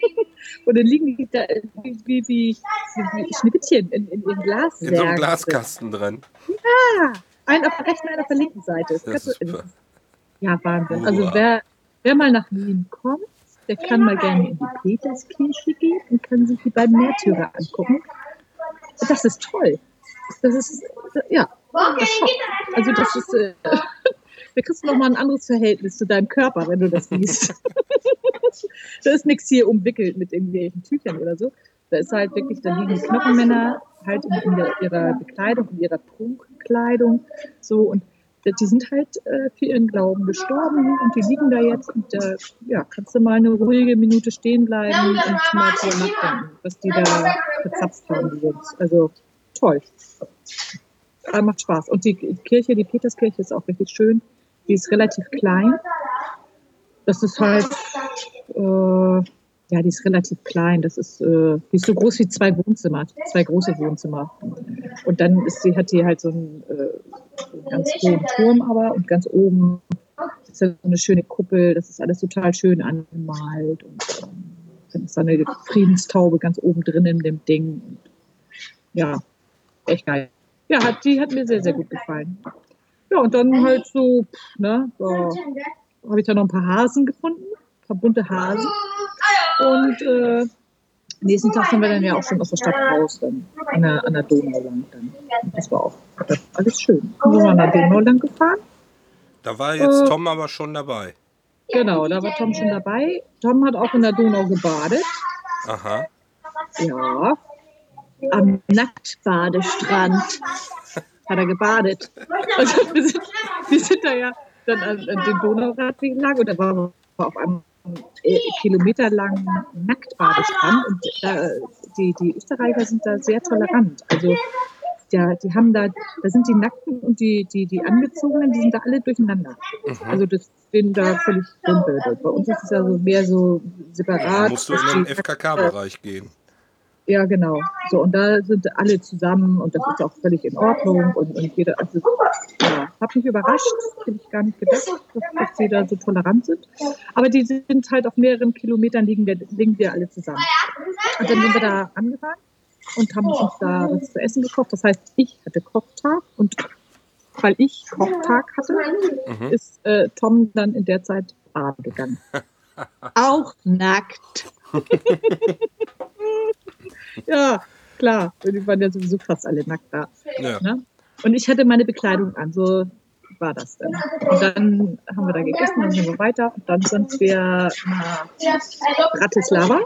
und dann liegen die da wie, wie, wie, wie Schnippchen in, in ihrem Glas. In so einem Glaskasten drin. Ja. Ein auf der rechten, ein auf der linken Seite. Das das ist ja, Wahnsinn. Also wer, wer mal nach Wien kommt, der kann mal gerne in die Peterskirche gehen und kann sich die beiden Märtyrer angucken. Das ist toll. Das ist, ja, das also das ist, äh, da kriegst du nochmal ein anderes Verhältnis zu deinem Körper, wenn du das siehst. da ist nichts hier umwickelt mit irgendwelchen Tüchern oder so. Da ist halt wirklich, da liegen Knochenmänner halt in, ihrer Bekleidung, in ihrer Prunkkleidung, so und die sind halt äh, für ihren Glauben gestorben und die liegen da jetzt und äh, ja, kannst du mal eine ruhige Minute stehen bleiben und mal drüber nachdenken, was die da verzapft haben. Also toll. Aber macht Spaß. Und die Kirche, die Peterskirche ist auch richtig schön. Die ist relativ klein. Das ist halt, äh, ja, die ist relativ klein. Das ist, äh, die ist so groß wie zwei Wohnzimmer, zwei große Wohnzimmer. Und dann ist sie, hat die halt so einen, äh, ganz hohen Turm aber und ganz oben ist so eine schöne Kuppel. Das ist alles total schön angemalt und ähm, dann ist da eine Friedenstaube ganz oben drin in dem Ding. Und, ja, echt geil. Ja, hat, die hat mir sehr, sehr gut gefallen. Ja, und dann halt so, ne, da habe ich da noch ein paar Hasen gefunden, ein paar bunte Hasen. Und äh, nächsten Tag sind wir dann ja auch schon aus der Stadt raus, dann an der, an der Donau lang. Dann. das war auch das war alles schön. Dann sind wir an der Donau lang gefahren. Da war jetzt äh, Tom aber schon dabei. Genau, da war Tom schon dabei. Tom hat auch in der Donau gebadet. Aha. Ja, am Nacktbadestrand hat er gebadet. Also wir sind, wir sind da ja dann an, an den Donauradweg lang und da war auf einem äh, kilometerlangen Nacktbadestrand und da, die, die Österreicher sind da sehr tolerant. Also ja, die haben da, da sind die Nackten und die, die, die Angezogenen, die sind da alle durcheinander. Mhm. Also das bin da völlig dunkel. Bei uns ist es ja so mehr so separat. Musst du in den FKK-Bereich gehen. Ja, genau. So, und da sind alle zusammen und das ist auch völlig in Ordnung und, und jeder, also, ja, hat mich überrascht, hätte ich gar nicht gedacht, dass, dass sie da so tolerant sind. Aber die sind halt auf mehreren Kilometern liegen wir, liegen wir alle zusammen. Und dann sind wir da angefangen und haben uns da was zu essen gekocht. Das heißt, ich hatte Kochtag und weil ich Kochtag hatte, Mhm. ist äh, Tom dann in der Zeit baden gegangen. Auch nackt. ja, klar. Die waren ja sowieso fast alle nackt da. Ja. Ne? Und ich hatte meine Bekleidung an, so war das dann. Und dann haben wir da gegessen, dann sind wir weiter und dann sind wir nach Bratislava.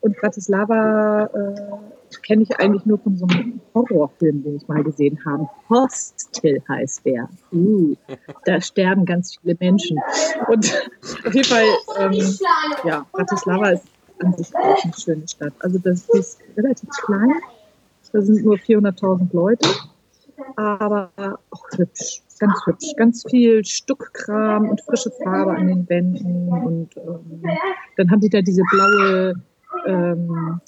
Und Bratislava äh, kenne ich eigentlich nur von so einem Horrorfilm, den ich mal gesehen habe. Hostel heißt der. Uh, da sterben ganz viele Menschen. Und auf jeden Fall, ähm, ja, Bratislava ist an sich auch eine schöne Stadt. Also das ist relativ klein. Da sind nur 400.000 Leute. Aber auch hübsch, ganz hübsch. Ganz viel Stuckkram und frische Farbe an den Wänden. Und ähm, dann haben die da diese blaue ähm,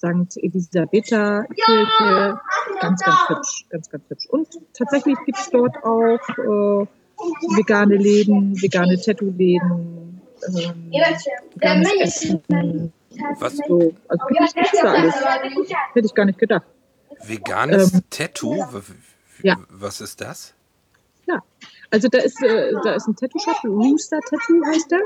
St. Elisabetha Kirche. Ganz, ganz hübsch. Ganz, ganz hübsch. Und tatsächlich gibt es dort auch äh, vegane Läden, vegane Tattoo-Läden, ähm, veganes Essen. Was? So, also gibt es da alles. Hätte ich gar nicht gedacht. Veganes Ähm, Tattoo? Ja. Was ist das? Ja, also da ist, äh, da ist ein Tattoo-Shop, Rooster Tattoo heißt der.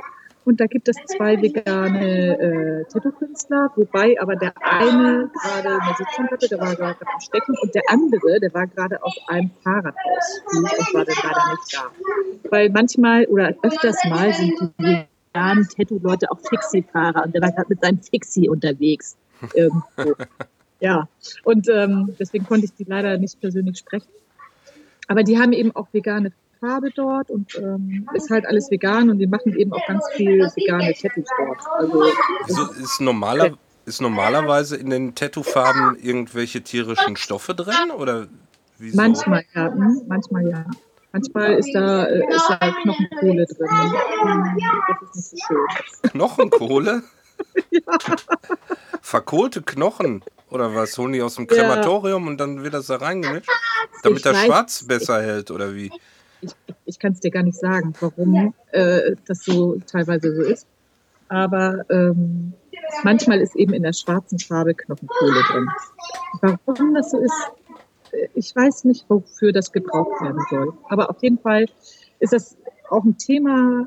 Und da gibt es zwei vegane äh, Tattoo-Künstler, wobei aber der eine gerade eine Sitzung hatte, der war gerade am Stecken und der andere, der war gerade auf einem Fahrrad ausflug und war dann leider nicht da. Weil manchmal oder öfters mal sind die veganen Tattoo-Leute auch Fixie-Fahrer und der war gerade mit seinem Fixie unterwegs irgendwo. Ja, und ähm, deswegen konnte ich die leider nicht persönlich sprechen. Aber die haben eben auch vegane Farbe dort und ähm, ist halt alles vegan und die machen eben auch ganz viel vegane Tattoos dort. Also Wieso ist, normaler, ist normalerweise in den Tattoo-Farben irgendwelche tierischen Stoffe drin? Oder wieso? manchmal ja, hm, manchmal ja. Manchmal ist da, äh, ist da Knochenkohle drin. Hm, Das ist nicht so schön. Knochenkohle? Verkohlte Knochen? Oder was? Holen die aus dem Ja. Krematorium und dann wird das da reingemischt? Damit Ich der weiß Schwarz besser hält, oder wie? Ich, ich kann es dir gar nicht sagen, warum äh, das so teilweise so ist. Aber ähm, manchmal ist eben in der schwarzen Farbe Knochenkohle drin. Warum das so ist, äh, ich weiß nicht, wofür das gebraucht werden soll. Aber auf jeden Fall ist das auch ein Thema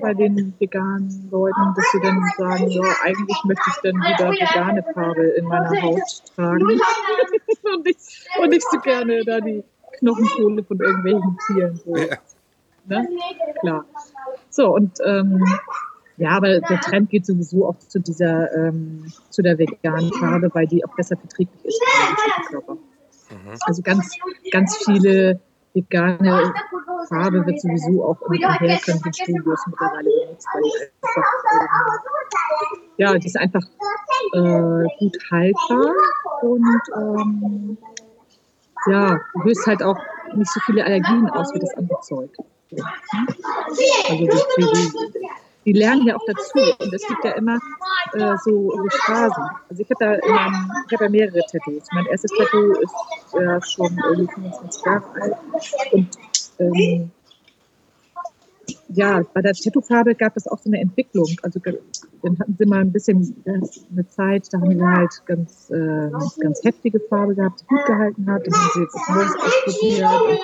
bei den veganen Leuten, dass sie dann sagen, ja, eigentlich möchte ich dann wieder vegane Farbe in meiner Haut tragen und, nicht, und nicht so gerne da die Knochenkohle von irgendwelchen Tieren. So. Ja. Ne? Klar. So, und ähm, ja, aber der Trend geht sowieso auch zu dieser, ähm, zu der veganen Farbe, weil die auch besser verträglich ist für den Körper. Mhm. Also ganz, ganz viele vegane Farbe wird sowieso auch in in herkömmlichen Studios mittlerweile benutzt, weil die einfach, ähm, ja, die ist einfach äh, gut haltbar und ähm, ja, du löst halt auch nicht so viele Allergien aus wie das andere Zeug. So? Also die, die, die, lernen ja auch dazu und es gibt ja immer äh, so, so Phasen. Also ich habe ich hab ja mehrere Tattoos. Mein erstes Tattoo ist ja schon irgendwie 25 Jahre alt und ähm, ja, bei der Tattoofarbe gab es auch so eine Entwicklung. Also dann hatten sie mal ein bisschen äh, eine Zeit, da haben sie halt ganz, äh, ganz heftige Farbe gehabt, die gut gehalten hat. Dann haben sie jetzt das Neues ausprobiert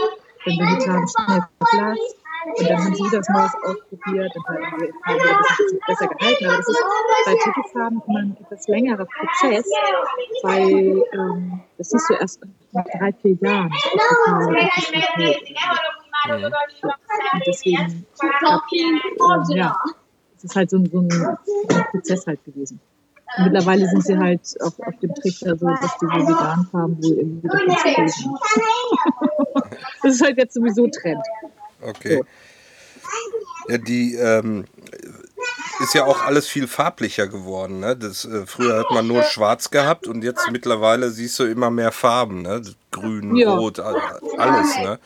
dann Farben schnell verblasst. Und dann haben sie das Neues ausprobiert und dann haben ein bisschen besser gehalten. Aber das ist bei Tattoofarben immer ein etwas längerer Prozess, weil ähm, das siehst du erst nach drei, vier Jahren. Mhm. Und deswegen, glaub, ähm, ja, es ist halt so ein, so, ein, Prozess halt gewesen. Und mittlerweile sind sie halt auf, auf dem Trichter so, dass die so vegan Farben wohl irgendwie cool sind. Das ist halt jetzt sowieso Trend. Okay. Ja, die, ähm, ist ja auch alles viel farblicher geworden. Ne? Das, äh, früher hat man nur schwarz gehabt und jetzt mittlerweile siehst du immer mehr Farben. Ne? Grün, Ja. rot, alles. Ne?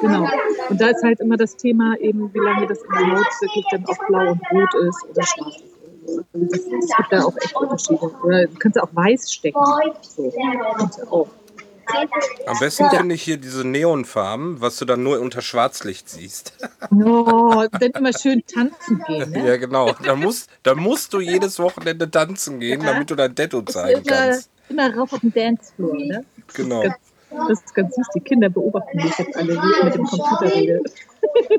Genau. Und da ist halt immer das Thema eben, wie lange das in der Haut wirklich dann auch blau und rot ist oder schwarz ist. Also es gibt da auch echt Unterschiede. Oder du kannst auch weiß stecken. So. Auch. Am besten finde ich hier diese Neonfarben, was du dann nur unter Schwarzlicht siehst. Oh, dann immer schön tanzen gehen. Ne? ja, genau. Da musst, da musst du jedes Wochenende tanzen gehen, damit du dein Tattoo zeigen immer, kannst. immer rauf auf den Dancefloor. Ne? Genau. Das ist ganz süß. Die Kinder beobachten mich jetzt alle, wie ich mit dem Computer rede.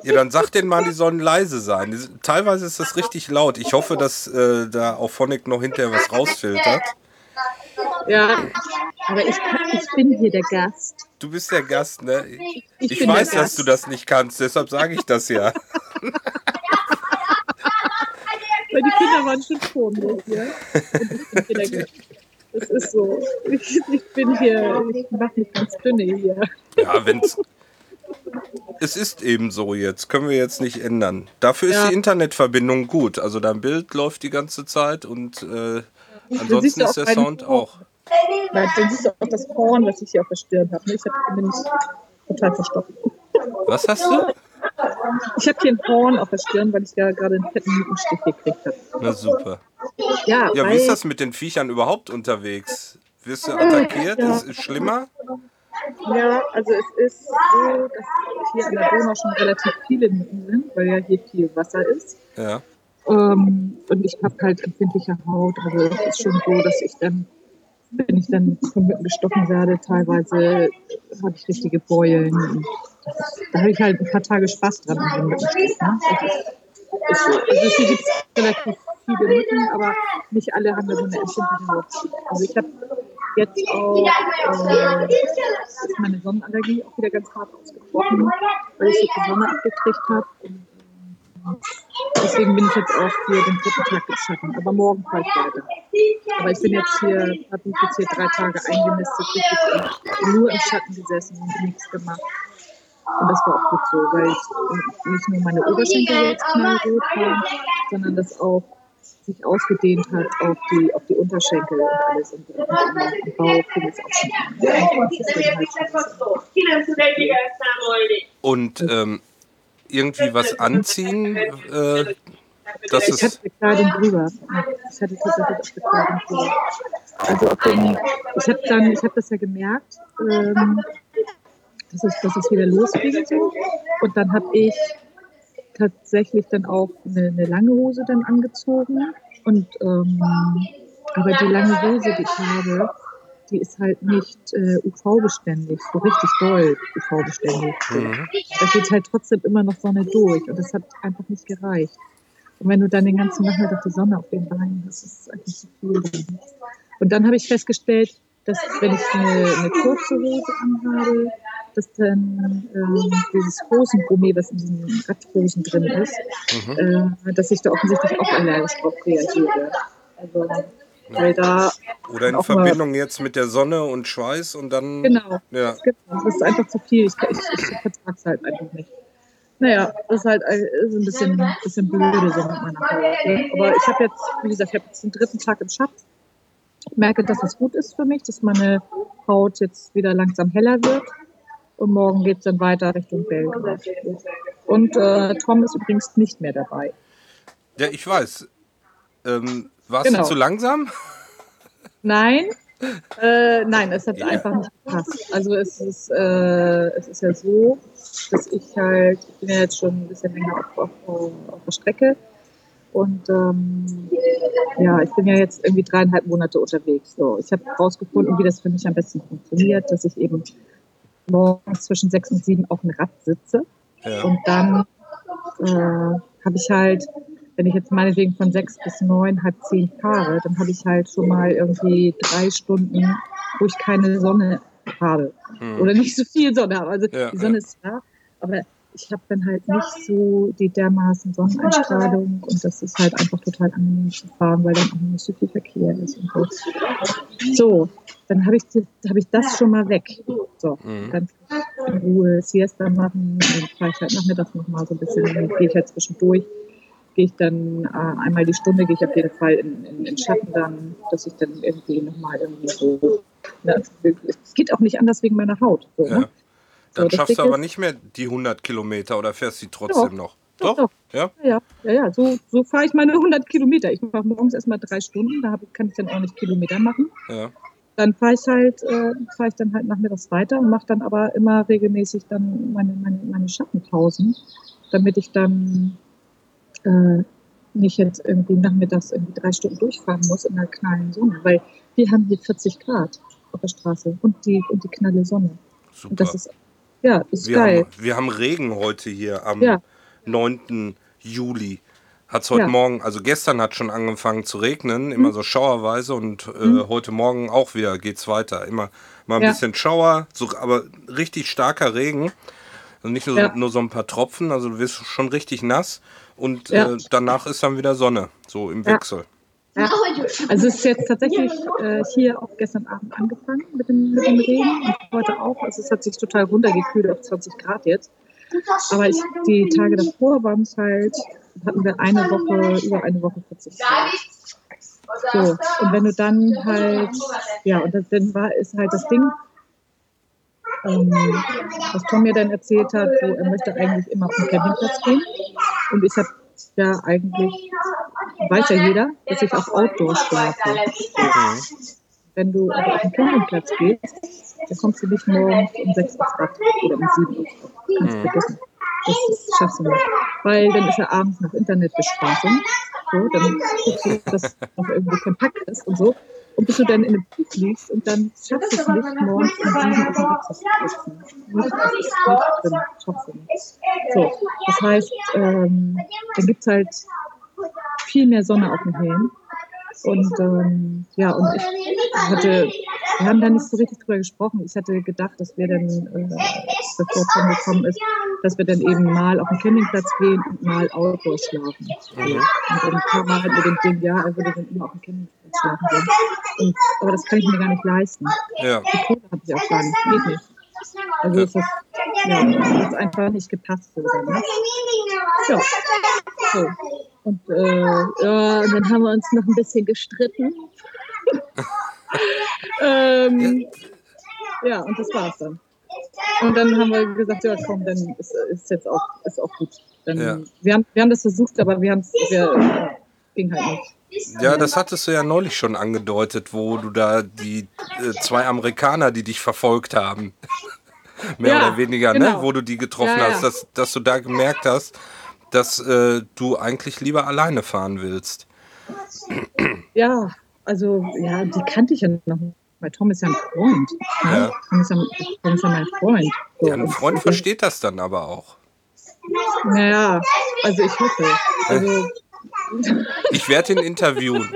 Ja, dann sag denen mal, die sollen leise sein. Teilweise ist das richtig laut. Ich hoffe, dass äh, da auf Phonic noch hinterher was rausfiltert. Ja, aber ich, kann, ich bin hier der Gast. Du bist der Gast, ne? Ich, bin der weiß, dass Gast. du das nicht kannst, deshalb sage ich das ja. Weil die Kinder waren schon vor mir hier. Und ich bin Gast. Das ist so. Ich, ich bin hier, ich mache mich ganz dünne hier. Ja, wenn's. Es ist eben so jetzt, können wir jetzt nicht ändern. Dafür ist Ja. die Internetverbindung gut. Also dein Bild läuft die ganze Zeit und äh, ansonsten ist auch der Sound auch. Weil dann siehst du auch das Horn, was ich hier auf der Stirn habe. Ich hab, bin nämlich total verstopft. Was hast du? Ich habe hier ein Horn auf der Stirn, weil ich ja gerade einen fetten Mückenstich gekriegt habe. Na super. Ja, Ja, wie ist das mit den Viechern überhaupt unterwegs? Wirst du attackiert? Ja. Ist es schlimmer? Ja, also es ist so, dass hier an der Donau schon relativ viele Mücken sind, weil ja hier viel Wasser ist. Ja. Ähm, und ich habe halt empfindliche Haut. Also es ist schon so, dass ich dann, wenn ich dann von Mücken gestochen werde, teilweise habe ich richtige Beulen. Und da habe ich halt ein paar Tage Spaß dran an Mückenstich. Ne? Also hier gibt es relativ viele Mücken, aber nicht alle haben so eine empfindliche Haut. Also ich habe jetzt auch äh, ist meine Sonnenallergie auch wieder ganz hart ausgebrochen, weil ich so viel Sonne abgekriegt habe. Deswegen bin ich jetzt auch hier den dritten Tag im Schatten. Aber morgen fahre ich weiter. Aber ich bin jetzt hier, habe mich jetzt hier drei Tage eingenistet, im- nur im Schatten gesessen und nichts gemacht. Und das war auch gut so, weil ich nicht nur meine Oberschenkel jetzt knallrot waren, sondern das auch sich ausgedehnt hat auf die, auf die Unterschenkel und alles. Und, und, Bauch fing es auch schon. Und ähm, irgendwie was anziehen, äh, dass Ich hatte. Bekleidung drüber. Ich hatte tatsächlich Bekleidung drüber. Also auf dem, ich habe dann, ich habe das ja gemerkt, ähm, dass, es, dass es wieder losging so. Und dann habe ich tatsächlich dann auch eine, eine lange Hose dann angezogen. Und ähm, aber die lange Hose, die ich habe, die ist halt nicht äh, UV-beständig, so richtig doll UV-beständig. Mhm. Da geht halt trotzdem immer noch Sonne durch und das hat einfach nicht gereicht. Und wenn du dann den ganzen Nachmittag die Sonne auf den Beinen hast, ist es einfach zu viel. Und dann habe ich festgestellt, dass wenn ich eine, eine kurze Hose anhabe, dass dann ähm, dieses Hosengummi, was in diesen Radhosen drin ist, Mhm. äh, dass ich da offensichtlich auch allergisch drauf reagiere. Also, weil da Oder in Verbindung jetzt mit der Sonne und Schweiß und dann. Genau. Ja. Genau, das ist einfach zu viel. Ich, ich, ich vertrage es halt einfach nicht. Naja, das ist halt ein, ist ein bisschen, bisschen blöde so mit meiner Haut. Ne? Aber ich habe jetzt, wie gesagt, ich habe jetzt den dritten Tag im Schatten. Ich merke, dass es gut ist für mich, dass meine Haut jetzt wieder langsam heller wird. Und morgen geht es dann weiter Richtung Belgrad. Und äh, Tom ist übrigens nicht mehr dabei. Ja, ich weiß. Ähm, warst Genau. du zu langsam? Nein, äh, nein, es hat Ja. einfach nicht gepasst. Also es ist, äh, es ist ja so, dass ich halt, ich bin ja jetzt schon ein bisschen länger auf, auf, auf der Strecke und ähm, ja, ich bin ja jetzt irgendwie dreieinhalb Monate unterwegs. So, ich habe herausgefunden, wie das für mich am besten funktioniert, dass ich eben morgens zwischen sechs und sieben auf dem Rad sitze Ja. und dann äh, habe ich halt, wenn ich jetzt meinetwegen von sechs bis neun, halb zehn fahre, dann habe ich halt schon mal irgendwie drei Stunden, wo ich keine Sonne habe. Hm. Oder nicht so viel Sonne habe. Also Ja, die Sonne ja. ist da, aber ich habe dann halt nicht so die dermaßen Sonneneinstrahlung und das ist halt einfach total angenehm zu fahren, weil dann auch nicht so viel Verkehr ist und so. So, dann habe ich, hab ich das schon mal weg. So, Mhm. ich in Ruhe Siesta machen, dann fahre ich halt nachmittags nochmal so ein bisschen, dann gehe ich halt zwischendurch, gehe gehe ich dann äh, einmal die Stunde, gehe ich auf jeden Fall in, in, in Schatten dann, dass ich dann irgendwie nochmal irgendwie so. Ne, es geht auch nicht anders wegen meiner Haut. So, Ja. ne? Dann das schaffst du aber nicht mehr die 100 Kilometer oder fährst du die trotzdem noch? Doch, doch. Ja? Ja, ja, ja. So, so fahre ich meine 100 Kilometer. Ich mache morgens erstmal drei Stunden, da hab, kann ich dann auch nicht Kilometer machen. Ja. Dann fahre ich halt, äh, fahre ich dann halt nachmittags weiter und mache dann aber immer regelmäßig dann meine, meine, meine Schattenpausen, damit ich dann äh, nicht jetzt irgendwie nachmittags irgendwie drei Stunden durchfahren muss in der knallen Sonne, weil wir haben hier 40 Grad auf der Straße und die, und die knalle Sonne. Super. Und das ist, ja, ist wir, geil. haben, wir haben Regen heute hier am Ja. 9. Juli. Hat es heute Ja. Morgen, also gestern hat schon angefangen zu regnen, immer so schauerweise und äh, heute Morgen auch wieder geht's weiter. Immer mal ein Ja. bisschen Schauer, so, aber richtig starker Regen. Also nicht nur, nur so ein paar Tropfen, also du wirst schon richtig nass und Ja. äh, danach ist dann wieder Sonne, so im Ja. Wechsel. Ja. Also es ist jetzt tatsächlich äh, hier auch gestern Abend angefangen mit dem, mit dem Regen und heute auch. Also es hat sich total runtergekühlt auf 20 Grad jetzt. Aber ich, die Tage davor waren es halt, hatten wir eine Woche, über eine Woche 40 Grad. So, und wenn du dann halt, ja, und das, dann war, ist halt das Ding, ähm, was Tom mir dann erzählt hat, so, er möchte eigentlich immer auf den Campingplatz gehen. Und ich habe ja eigentlich, weiß ja jeder, dass ich auch Outdoor schlafe. Mhm. Wenn du aber auf den Campingplatz gehst, dann kommst du nicht morgens um 6 ins Bett oder um 7 Uhr. Kannst du vergessen. Das schaffst du nicht. Weil dann ist ja abends noch Internetbespaßung. So, dann guckst du, dass noch irgendwie Pack ist und so. Und bis du dann in einem Zug liegst und dann schaffst du es nicht, morgens um 7 auf dem Bett zu. Nicht, das ist drin. Schaffst du nicht. So, das heißt, ähm, dann gibt es halt viel mehr Sonne auf dem Helm. Und ähm, ja, und ich hatte, wir haben da nicht so richtig drüber gesprochen. Ich hatte gedacht, dass wir dann, äh, bevor Tom gekommen ist, dass wir dann eben mal auf den Campingplatz gehen und mal Outdoor schlafen. Mhm. Und dann kam man halt mit dem Ding, ja, er würde dann immer auf dem Campingplatz schlafen gehen. Und, aber das kann ich mir gar nicht leisten. Ja. Die Kohle habe ich auch gar nicht. Geht nicht. Also es ist, ja, es ist einfach nicht gepasst. So, dann, ne? Ja. So. Und, äh, ja, und dann haben wir uns noch ein bisschen gestritten. ähm, ja, und das war's dann. Und dann haben wir gesagt, ja komm, dann ist, ist jetzt auch, ist auch gut. Dann, Ja. wir, haben, wir haben das versucht, aber wir haben es, wir, ging halt nicht. Ja, das hattest du ja neulich schon angedeutet, wo du da die äh, zwei Amerikaner, die dich verfolgt haben, mehr Ja, oder weniger, ne? genau. wo du die getroffen Ja, ja. hast, dass, dass du da gemerkt hast, dass äh, du eigentlich lieber alleine fahren willst. Ja, also, ja, die kannte ich ja noch. Weil Tom ist ja ein Freund. Ne? Ja. Tom, ist ja, Tom ist ja mein Freund. So, Ja, ein und- Freund versteht das dann aber auch. Naja, also ich hoffe. Also, Ich werde ihn interviewen.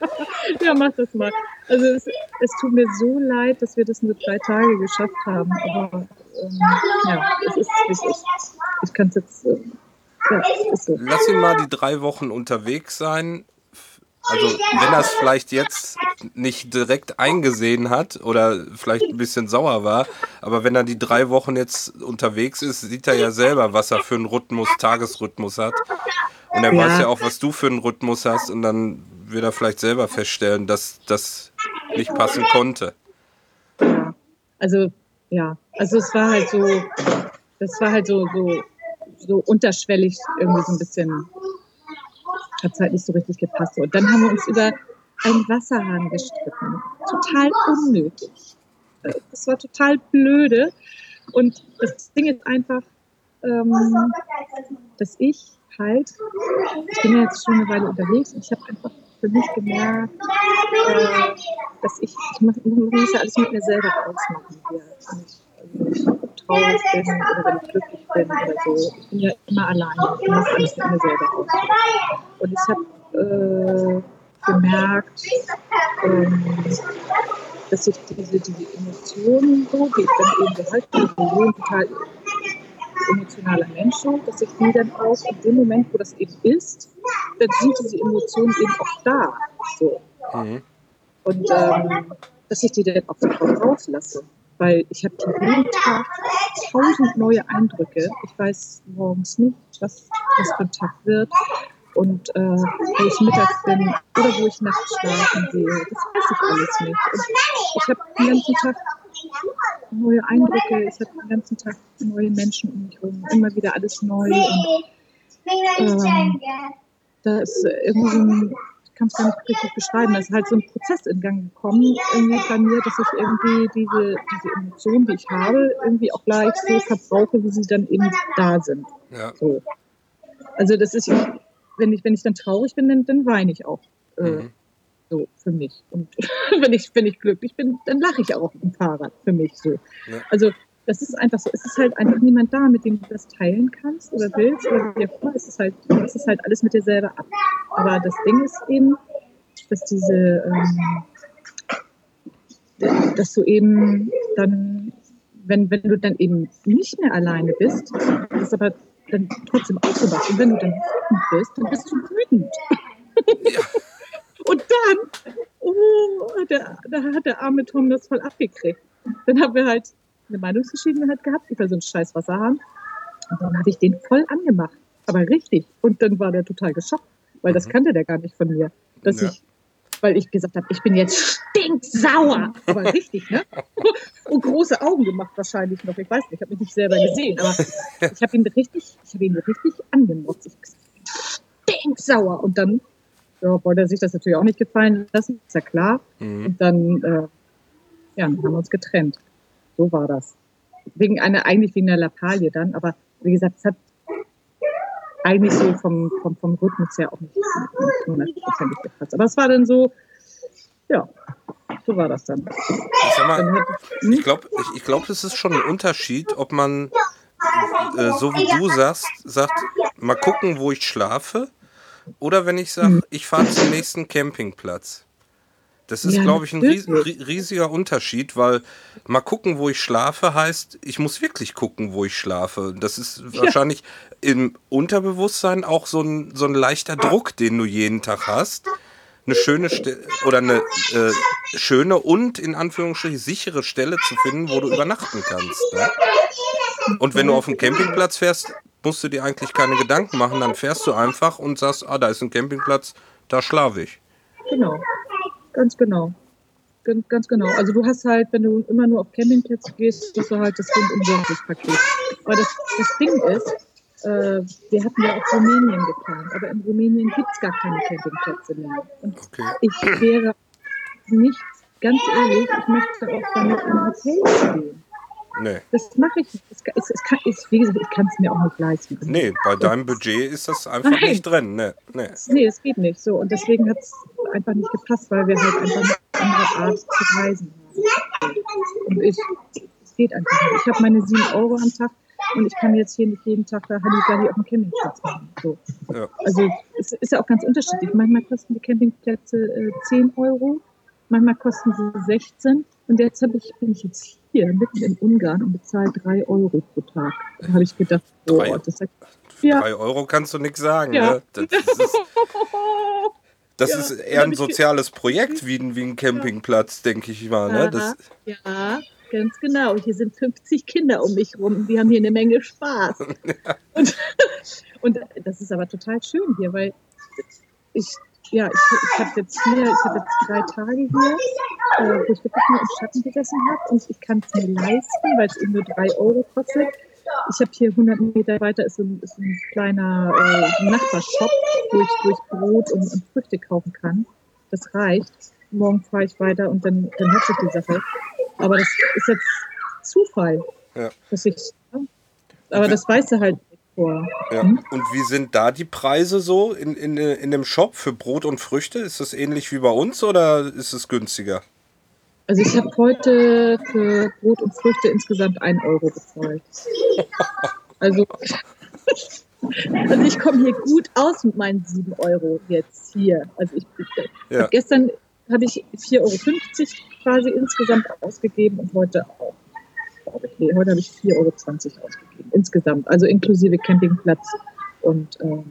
ja, mach das mal. Also es, es tut mir so leid, dass wir das nur drei Tage geschafft haben. Aber ähm, ja, es ist, wie es ist. Ich kann es jetzt. Äh, ja. Lass ihn mal die drei Wochen unterwegs sein. Also, wenn er es vielleicht jetzt nicht direkt eingesehen hat oder vielleicht ein bisschen sauer war, aber wenn er die drei Wochen jetzt unterwegs ist, sieht er ja selber, was er für einen Rhythmus, Tagesrhythmus hat. Und er Ja. weiß ja auch, was du für einen Rhythmus hast und dann wird er vielleicht selber feststellen, dass das nicht passen konnte. Ja. Also, ja, also es war halt so, das war halt so, so, so unterschwellig irgendwie so ein bisschen, hat es halt nicht so richtig gepasst. Und dann haben wir uns über einen Wasserhahn gestritten. Total unnötig. Das war total blöde. Und das Ding ist einfach, ähm, dass ich halt, ich bin ja jetzt schon eine Weile unterwegs und ich habe einfach für mich gemerkt, äh, dass ich, ich mach, muss ja alles mit mir selber ausmachen hier. Ich traurig bin oder wenn ich glücklich bin oder so. Ich bin ja immer alleine. Ich mache alles mit mir selber aus. Und ich habe äh, gemerkt, ähm, dass ich diese, diese Emotionen so, wie ich dann eben gehalten ein total emotionaler Mensch, so, dass ich die dann auch in dem Moment, wo das eben ist, dann sind diese Emotionen eben auch da. So. Mhm. Und ähm, dass ich die dann auch sofort rauslasse. Weil ich habe jeden Tag tausend neue Eindrücke. Ich weiß morgens nicht, was das für ein Tag wird. und äh, wo ich mittags bin oder wo ich nachts schlafen gehe. Das weiß ich alles nicht. Und ich habe den ganzen Tag neue Eindrücke, ich habe den ganzen Tag neue Menschen um mich herum, immer wieder alles neu. Und, ähm, da ist irgendwie ein, kann es gar nicht richtig beschreiben, da ist halt so ein Prozess in Gang gekommen, irgendwie bei mir, dass ich irgendwie diese, diese Emotionen, die ich habe, irgendwie auch gleich so verbrauche, wie sie dann eben da sind. Ja. So. Also das ist, wenn ich, wenn ich dann traurig bin, dann, dann weine ich auch. Äh, Mhm. so für mich. Und wenn ich, wenn ich glücklich bin, dann lache ich auch dem Fahrrad für mich so. Ja. Also das ist einfach so, es ist halt einfach niemand da, mit dem du das teilen kannst oder willst oder wie auch immer. Es ist halt, es ist halt alles mit dir selber ab. Aber das Ding ist eben, dass diese, ähm, dass du eben dann, wenn, wenn du dann eben nicht mehr alleine bist, das aber dann trotzdem was. Und wenn du dann wütend bist, dann bist du wütend. Ja. Und dann, oh, der, da hat der arme Tom das voll abgekriegt. Dann haben wir halt eine Meinungsverschiedenheit gehabt über so einen scheiß Wasserhahn. Und dann habe ich den voll angemacht. Aber richtig. Und dann war der total geschockt, weil das Mhm. kannte der gar nicht von mir. Dass Ja. ich, weil ich gesagt habe, ich bin jetzt stinksauer. Aber richtig, ne? Und große Augen gemacht wahrscheinlich noch. Ich weiß nicht, ich habe mich nicht selber gesehen. Aber ich habe ihn richtig, ich habe ihn richtig angemotzt. Ich gesagt, stinksauer. Und dann ja, wollte er sich das natürlich auch nicht gefallen lassen, ist ja klar. Mhm. Und dann, äh, ja, dann haben wir uns getrennt. So war das. Wegen einer, eigentlich wegen einer Lappalie dann, aber wie gesagt, es hat eigentlich so vom, vom, vom Rhythmus her auch nicht hundertprozentig gepasst. Aber es war dann so, ja, so war das dann. Ich hat, Ich glaube, ich, ich glaub, es ist schon ein Unterschied, ob man, äh, so wie du sagst, sagt, mal gucken, wo ich schlafe, oder wenn ich Hm. sage, ich fahre zum nächsten Campingplatz. Das ist, Ja, glaube ich, ein ries riesiger Unterschied, weil mal gucken, wo ich schlafe, heißt, ich muss wirklich gucken, wo ich schlafe. Das ist wahrscheinlich im Unterbewusstsein auch so ein, so ein leichter Druck, den du jeden Tag hast. Eine schöne Stelle oder eine äh, schöne und in Anführungsstrichen sichere Stelle zu finden, wo du übernachten kannst. Ne? Und wenn du auf den Campingplatz fährst, musst du dir eigentlich keine Gedanken machen. Dann fährst du einfach und sagst, ah, da ist ein Campingplatz, da schlafe ich. Genau, ganz genau. Ganz, ganz genau. Also du hast halt, wenn du immer nur auf Campingplätze gehst, hast du halt das rundum sorglich Paket. Aber das, das Ding ist, äh, wir hatten ja auch Rumänien geplant, aber in Rumänien gibt es gar keine Campingplätze mehr. Und Okay. ich wäre nicht, ganz ehrlich, ich möchte auch damit in Hotels gehen. Nee. Das mache ich nicht. Es, es, es kann, es, wie gesagt, ich kann es mir auch nicht leisten. Nee, bei deinem Budget ist das einfach Nein. nicht drin. Nee, nee. Nee, es geht nicht so. Und deswegen hat es einfach nicht gepasst, weil wir halt einfach eine andere Art zu reisen haben. Und ich, es geht einfach nicht. Ich habe meine 7 Euro am Tag und ich kann jetzt hier nicht jeden Tag da Halligalli auf dem Campingplatz machen. So. Ja. Also es ist ja auch ganz unterschiedlich. Manchmal kosten die Campingplätze äh, 10 Euro, manchmal kosten sie 16. Und jetzt hab ich, bin ich jetzt hier mitten in Ungarn und bezahle 3 Euro pro Tag. Da habe ich gedacht, Drei- boah, das ist ja. Drei Euro kannst du nichts sagen. Ja. Ne? Das, ist, das Ja, ist eher ein soziales Projekt wie ein, wie ein Campingplatz, denke ich mal. Ne? Das, ja, ganz genau. Hier sind 50 Kinder um mich rum. Die haben hier eine Menge Spaß. Und, und das ist aber total schön hier, weil ich, ja, ich, ich habe jetzt hier, ich habe jetzt drei Tage hier, äh, wo ich wirklich nur im Schatten gesessen habe und ich kann es mir leisten, weil es eben nur drei Euro kostet. Ich habe hier 100 Meter weiter ist so ein, ist ein kleiner äh, Nachbarshop, wo ich, wo ich Brot und, und Früchte kaufen kann. Das reicht. Morgen fahre ich weiter und dann, dann hat sich die Sache. Aber das ist jetzt Zufall, Ja. dass ich. Aber das weißt du halt vor. ja. Hm? Und wie sind da die Preise so in, in, in dem Shop für Brot und Früchte? Ist das ähnlich wie bei uns oder ist es günstiger? Also ich habe heute für Brot und Früchte insgesamt einen Euro bezahlt. Also, also ich komme hier gut aus mit meinen sieben Euro jetzt hier. Also ich, Ja. gestern habe ich 4,50 Euro quasi insgesamt ausgegeben und heute auch. Glaube ich. Nee, heute habe ich 4,20 Euro ausgegeben insgesamt. Also inklusive Campingplatz und, ähm,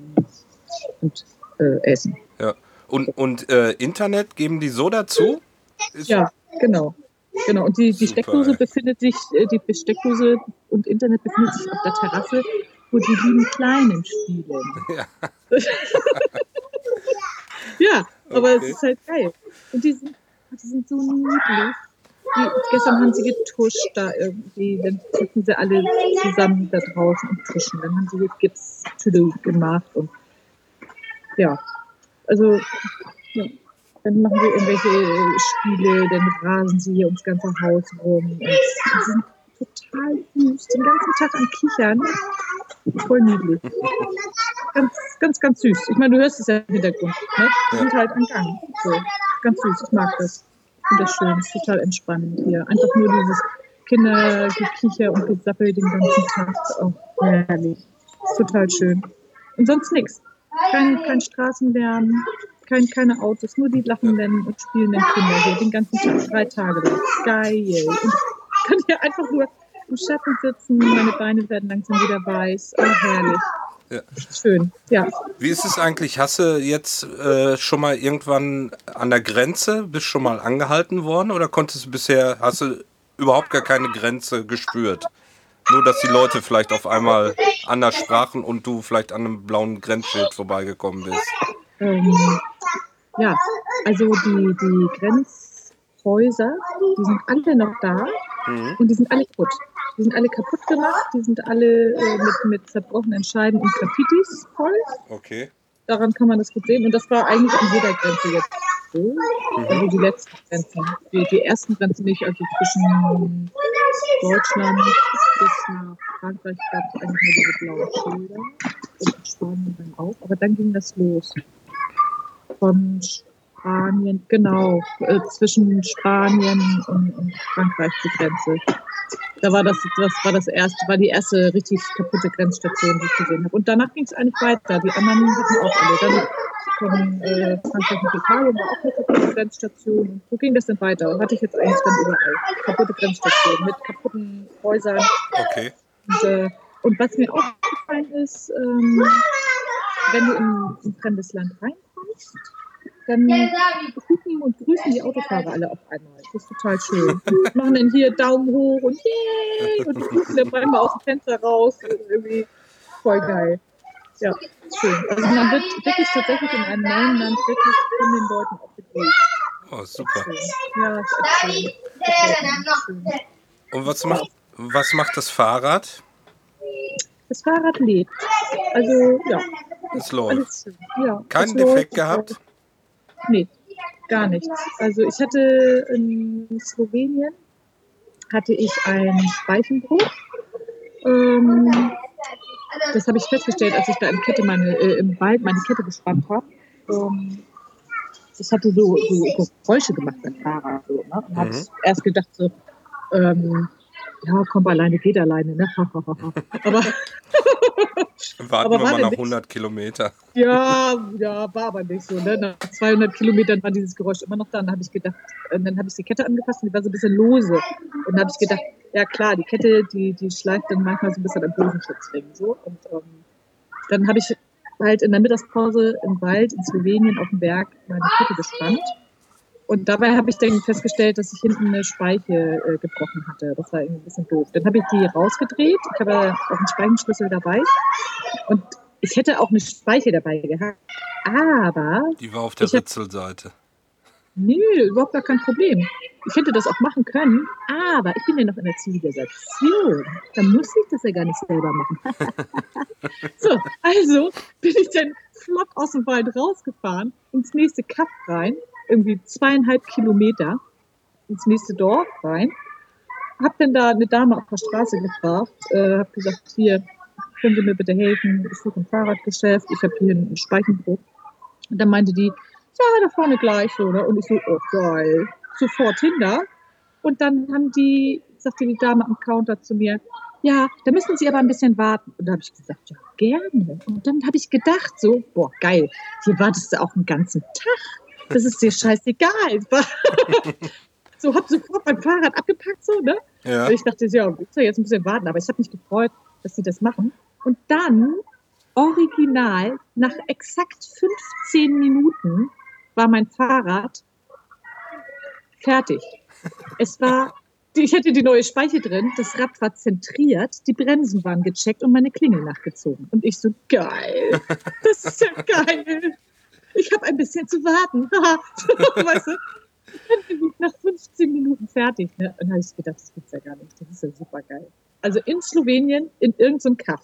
und äh, Essen. Ja. Und, und äh, Internet geben die so dazu? Ist, Ja, genau. Genau. Und die, die Super, Steckdose ey. befindet sich, äh, die Steckdose und Internet befindet sich auf der Terrasse wo die lieben Kleinen spielen. Ja. ja, aber Okay. es ist halt geil. Und die sind, die sind so niedlich. Die, gestern haben sie getuscht da irgendwie, dann sitzen sie alle zusammen da draußen und tuschen. Dann haben sie Gipstüdel gemacht und ja, also ja, dann machen sie irgendwelche Spiele, dann rasen sie hier ums ganze Haus rum und sie sind total süß, den ganzen Tag am Kichern. Voll niedlich. Ganz, ganz, ganz süß. Ich meine, du hörst es ja im Hintergrund. Ne? Die sind halt am Gang. So. Ganz süß. Ich mag das. Ich finde das schön. Es ist total entspannend hier. Einfach nur dieses Kindergekicher und Gesappel den ganzen Tag. Oh, herrlich. Total schön. Und sonst nichts. Kein, kein Straßenlärm, kein, keine Autos, nur die lachenden und spielenden Kinder hier den ganzen Tag, drei Tage lang. Geil. Und ich kann hier einfach nur im Schatten sitzen, meine Beine werden langsam wieder weiß. Oh, herrlich. Ja. Schön, ja. Wie ist es eigentlich? Hast du jetzt äh, schon mal irgendwann an der Grenze, bist schon mal angehalten worden oder konntest du bisher, hast du überhaupt gar keine Grenze gespürt? Nur, dass die Leute vielleicht auf einmal anders sprachen und du vielleicht an einem blauen Grenzschild vorbeigekommen bist. Ähm, ja, also die, die Grenzhäuser, die sind alle noch da Mhm. und die sind alle kaputt. Die sind alle kaputt gemacht, die sind alle äh, mit, mit zerbrochenen Scheiben und Graffitis voll. Okay. Daran kann man das gut sehen. Und das war eigentlich an jeder Grenze jetzt so. Also die letzten Grenzen. Die, die ersten Grenzen nicht, also zwischen Deutschland bis nach Frankreich gab es eigentlich nur diese blauen Schilder. Und Spanien dann auch. Aber dann ging das los. Von Spanien, genau, äh, zwischen Spanien und, und Frankreich die Grenze. Da war das, das war das erste, war die erste richtig kaputte Grenzstation, die ich gesehen habe. Und danach ging es eigentlich weiter. Die anderen hatten auch alle. Dann von äh, Frankreich nach Italien war auch eine kaputte Grenzstation. Und so ging das dann weiter. Und hatte ich jetzt eigentlich dann überall kaputte Grenzstationen mit kaputten Häusern. Okay. Und, äh, und was mir auch aufgefallen ist, ähm, wenn du in ein fremdes Land reinkommst, dann gucken und grüßen die Autofahrer alle auf einmal. Das ist total schön. Und machen dann hier Daumen hoch und yay und gucken dann manchmal aus dem Fenster raus. Und irgendwie voll geil. Ja, ist schön. Also man wird wirklich tatsächlich in einem neuen Land wirklich von den Leuten auch begrüßt. Oh, super. Ja, schön. Mir. Schön. Und was macht, was macht das Fahrrad? Das Fahrrad lebt. Also ja, Es läuft. Ja, Keinen es läuft, Defekt es gehabt? Nee, gar nichts. Also ich hatte in Slowenien hatte ich einen Speichenbruch. Ähm, das habe ich festgestellt, als ich da im, Kette meine, äh, im Wald meine Kette gespannt habe. Ähm, das hatte so, so Geräusche gemacht, das Fahrrad. So, ne? Und habe Mhm. erst gedacht so, ähm, ja, komm alleine, geht alleine. Ne? Aber Warten Aber wir mal nach nicht- 100 Kilometer. Ja, ja, war aber nicht so. Ne? Nach 200 Kilometern war dieses Geräusch immer noch da. Und dann habe ich gedacht, äh, dann habe ich die Kette angepasst und die war so ein bisschen lose. Und dann habe ich gedacht, ja klar, die Kette, die, die schleift dann manchmal so ein bisschen am Bosenschutzring. So. Und ähm, dann habe ich halt in der Mittagspause im Wald in Slowenien auf dem Berg meine Kette gespannt. Und dabei habe ich dann festgestellt, dass ich hinten eine Speiche äh, gebrochen hatte. Das war irgendwie ein bisschen doof. Dann habe ich die rausgedreht. Ich habe auch einen Speichenschlüssel dabei. Und ich hätte auch eine Speiche dabei gehabt. Aber, Die war auf der Ritzelseite. nö, überhaupt gar kein Problem. Ich hätte das auch machen können, aber ich bin ja noch in der Zivilisation. Da muss ich das ja gar nicht selber machen. so, also bin ich dann flott aus dem Wald rausgefahren, ins nächste Kaff rein, irgendwie zweieinhalb Kilometer, ins nächste Dorf rein. Hab dann da eine Dame auf der Straße gefragt, äh, hab gesagt, hier, können Sie mir bitte helfen? Ich suche ein Fahrradgeschäft, ich habe hier einen Speichenbruch. Und dann meinte die, ja, da vorne gleich ne? Und ich so, oh geil, sofort hin da. Und dann haben die, sagte die Dame am Counter zu mir, ja, da müssen Sie aber ein bisschen warten. Und da habe ich gesagt, ja, gerne. Und dann habe ich gedacht so, boah, geil, hier wartest du auch einen ganzen Tag. Das ist dir scheißegal. so, hab sofort mein Fahrrad abgepackt, so, ne? Ja. Und ich dachte, ja, soll jetzt ein bisschen warten, aber ich habe mich gefreut, dass sie das machen. Und dann, original, nach exakt 15 Minuten war mein Fahrrad fertig. Es war ich hatte die neue Speiche drin, das Rad war zentriert, die Bremsen waren gecheckt und meine Klingel nachgezogen. Und ich so, geil, das ist ja geil. Ich habe ein bisschen zu warten. weißt du? Nach 15 Minuten fertig. Ne? Und dann habe ich gedacht, das gibt's ja gar nicht. Das ist ja super geil. Also in Slowenien, in irgendeinem Kaff.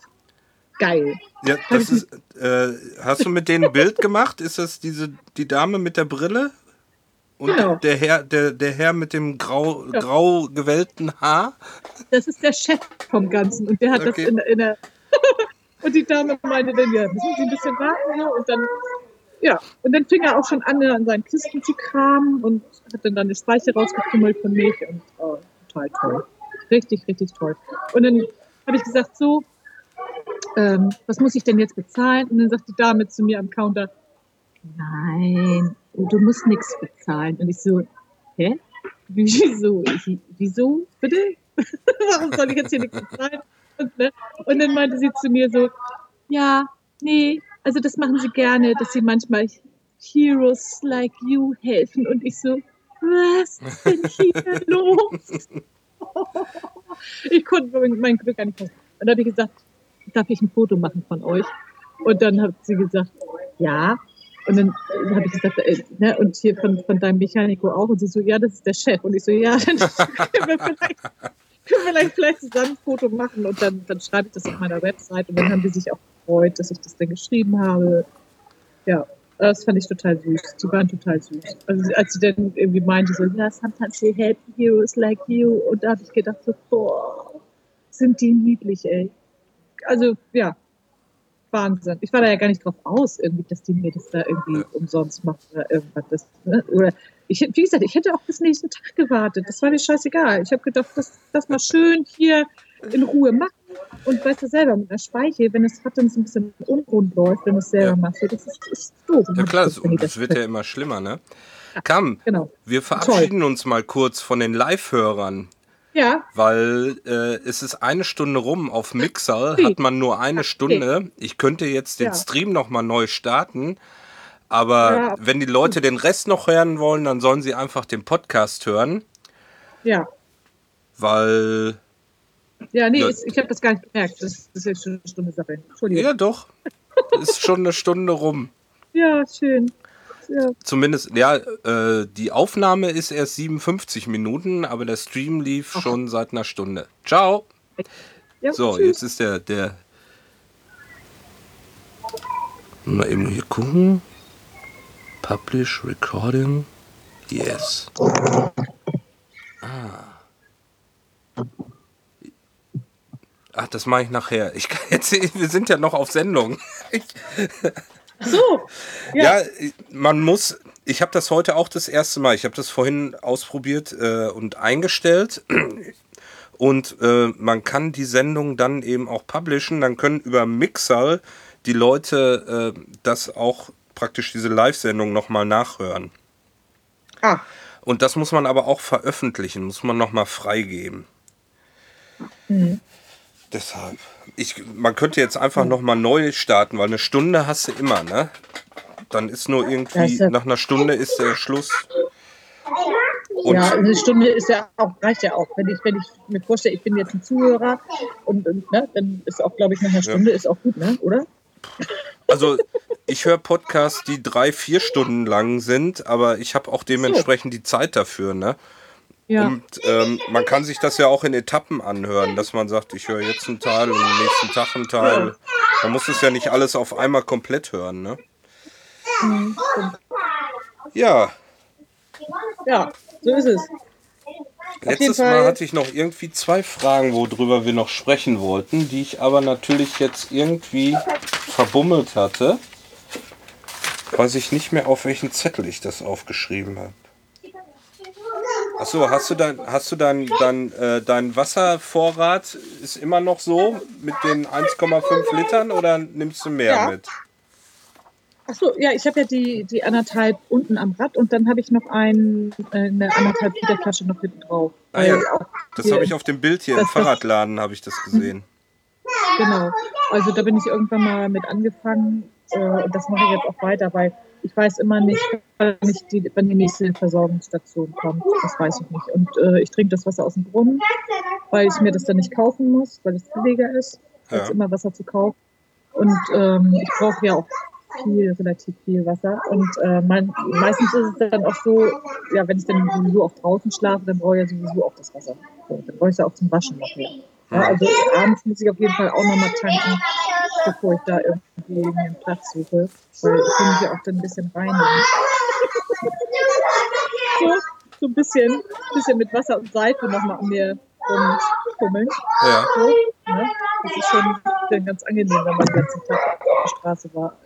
Geil. Ja, das ist, äh, hast du mit denen ein Bild gemacht? Ist das diese, die Dame mit der Brille? Und genau. der Herr, der, der Herr mit dem grau, ja. grau gewellten Haar? Das ist der Chef vom Ganzen. Und der hat okay. das in, in der. und die Dame meinte dann, ja, müssen Sie ein bisschen warten hier? Und dann, ja, und dann fing er auch schon an, an seinen Kisten zu kramen und hat dann, eine Speiche rausgekümmelt von mich. Und oh, total toll. Richtig, richtig toll. Und dann habe ich gesagt, so, ähm, was muss ich denn jetzt bezahlen? Und dann sagt die Dame zu mir am Counter, nein, du musst nichts bezahlen. Und ich so, hä? Wieso? Ich, wieso? Bitte? Warum soll ich jetzt hier nichts bezahlen? Und, ne? und dann meinte sie zu mir so, ja, nee, also das machen sie gerne, dass sie manchmal Heroes like you helfen. Und ich so, was ist denn hier los? ich konnte mein Glück gar nicht fassen. Und dann habe ich gesagt, darf ich ein Foto machen von euch? Und dann hat sie gesagt, ja. Und dann habe ich gesagt, äh, ne, und hier von, von deinem Mechaniker auch. Und sie so, ja, das ist der Chef. Und ich so, ja, dann können wir vielleicht, können wir vielleicht, vielleicht zusammen ein Foto machen. Und dann, dann schreibe ich das auf meiner Website. Und dann haben die sich auch gefreut, dass ich das dann geschrieben habe. Ja, das fand ich total süß. Die waren total süß. Also als sie dann irgendwie meinte, so, ja, sometimes they help heroes like you. Und da habe ich gedacht, so, boah, sind die niedlich, ey also ja, Wahnsinn. Ich war da ja gar nicht drauf aus, irgendwie, dass die mir das da irgendwie umsonst machen oder irgendwas. Das, ne? Oder ich, wie gesagt, ich hätte auch bis nächsten Tag gewartet. Das war mir scheißegal. Ich habe gedacht, das, das mal schön hier in Ruhe machen. Und weißt du selber, mit der Speiche, wenn es hat, dann so ein bisschen unrund läuft, wenn du es selber ja. machst, das ist, ist doof. Ja klar, das, das wird ja immer schlimmer, ne? Ja, Komm, genau. wir verabschieden Toll. uns mal kurz von den Live-Hörern. Ja. Weil äh, es ist eine Stunde rum. Auf Mixer hat man nur eine Stunde. Ich könnte jetzt den ja. Stream nochmal neu starten. Aber ja. wenn die Leute den Rest noch hören wollen, dann sollen sie einfach den Podcast hören. Ja. Weil. Ja, nee, ja. ich habe das gar nicht gemerkt. Das ist jetzt schon eine Stunde Sache. Entschuldigung. Ja, doch. ist schon eine Stunde rum. Ja, schön ja. Zumindest, ja, äh, die Aufnahme ist erst 57 Minuten, aber der Stream lief Ach. schon seit einer Stunde. Ciao. Ja, so, tschüss. jetzt ist der, der. Mal eben hier gucken. Publish Recording. Yes. Ah. Ach, das mache ich nachher. Ich kann jetzt, wir sind ja noch auf Sendung. Ich, so. Ja. ja, man muss. Ich habe das heute auch das erste Mal. Ich habe das vorhin ausprobiert äh, und eingestellt. Und äh, man kann die Sendung dann eben auch publishen. Dann können über Mixer die Leute äh, das auch praktisch diese Live-Sendung nochmal nachhören. Ah. Und das muss man aber auch veröffentlichen, muss man nochmal freigeben. Mhm. Deshalb. Ich, man könnte jetzt einfach nochmal neu starten, weil eine Stunde hast du immer, ne? Dann ist nur irgendwie, nach einer Stunde ist der Schluss. Und ja, eine Stunde ist ja auch, reicht ja auch. Wenn ich, wenn ich mir vorstelle, ich bin jetzt ein Zuhörer und, und ne, dann ist auch, glaube ich, nach einer Stunde ja. ist auch gut, ne? Oder? Also ich höre Podcasts, die drei, vier Stunden lang sind, aber ich habe auch dementsprechend so. die Zeit dafür, ne? Ja. Und ähm, man kann sich das ja auch in Etappen anhören, dass man sagt, ich höre jetzt einen Teil und am nächsten Tag einen Teil. Man muss es ja nicht alles auf einmal komplett hören, ne? Mhm. Ja. Ja, so ist es. Letztes Mal hatte ich noch irgendwie zwei Fragen, worüber wir noch sprechen wollten, die ich aber natürlich jetzt irgendwie verbummelt hatte. Weiß ich nicht mehr, auf welchen Zettel ich das aufgeschrieben habe. Achso, hast du dann, hast du dann, dann äh, dein Wasservorrat ist immer noch so mit den 1,5 Litern oder nimmst du mehr ja. mit? Achso, ja, ich habe ja die, die anderthalb unten am Rad und dann habe ich noch ein, äh, eine anderthalb Liter Flasche noch hinten drauf. Ah, ja. Das habe ich auf dem Bild hier im Fahrradladen, habe ich das gesehen. Genau, also da bin ich irgendwann mal mit angefangen äh, und das mache ich jetzt auch weiter, weil ich weiß immer nicht, wann, die, die nächste Versorgungsstation kommt. Das weiß ich nicht. Und äh, ich trinke das Wasser aus dem Brunnen, weil ich mir das dann nicht kaufen muss, weil es billiger ist, als Ja. immer Wasser zu kaufen. Und ähm, ich brauche ja auch viel, relativ viel Wasser. Und äh, mein, meistens ist es dann auch so, ja, wenn ich dann sowieso auch draußen schlafe, dann brauche ich ja sowieso auch das Wasser. So, dann brauche ich es ja auch zum Waschen noch mehr. Ja, also abends muss ich auf jeden Fall auch nochmal tanken, bevor ich da irgendwie mir einen Platz suche. Weil ich will mich ja auch dann ein bisschen reinigen. So, so ein bisschen, bisschen mit Wasser und Seife nochmal an mir rumfummeln. Ja. So, ne? Das ist schon dann ganz angenehm, wenn man den ganzen Tag auf der Straße war.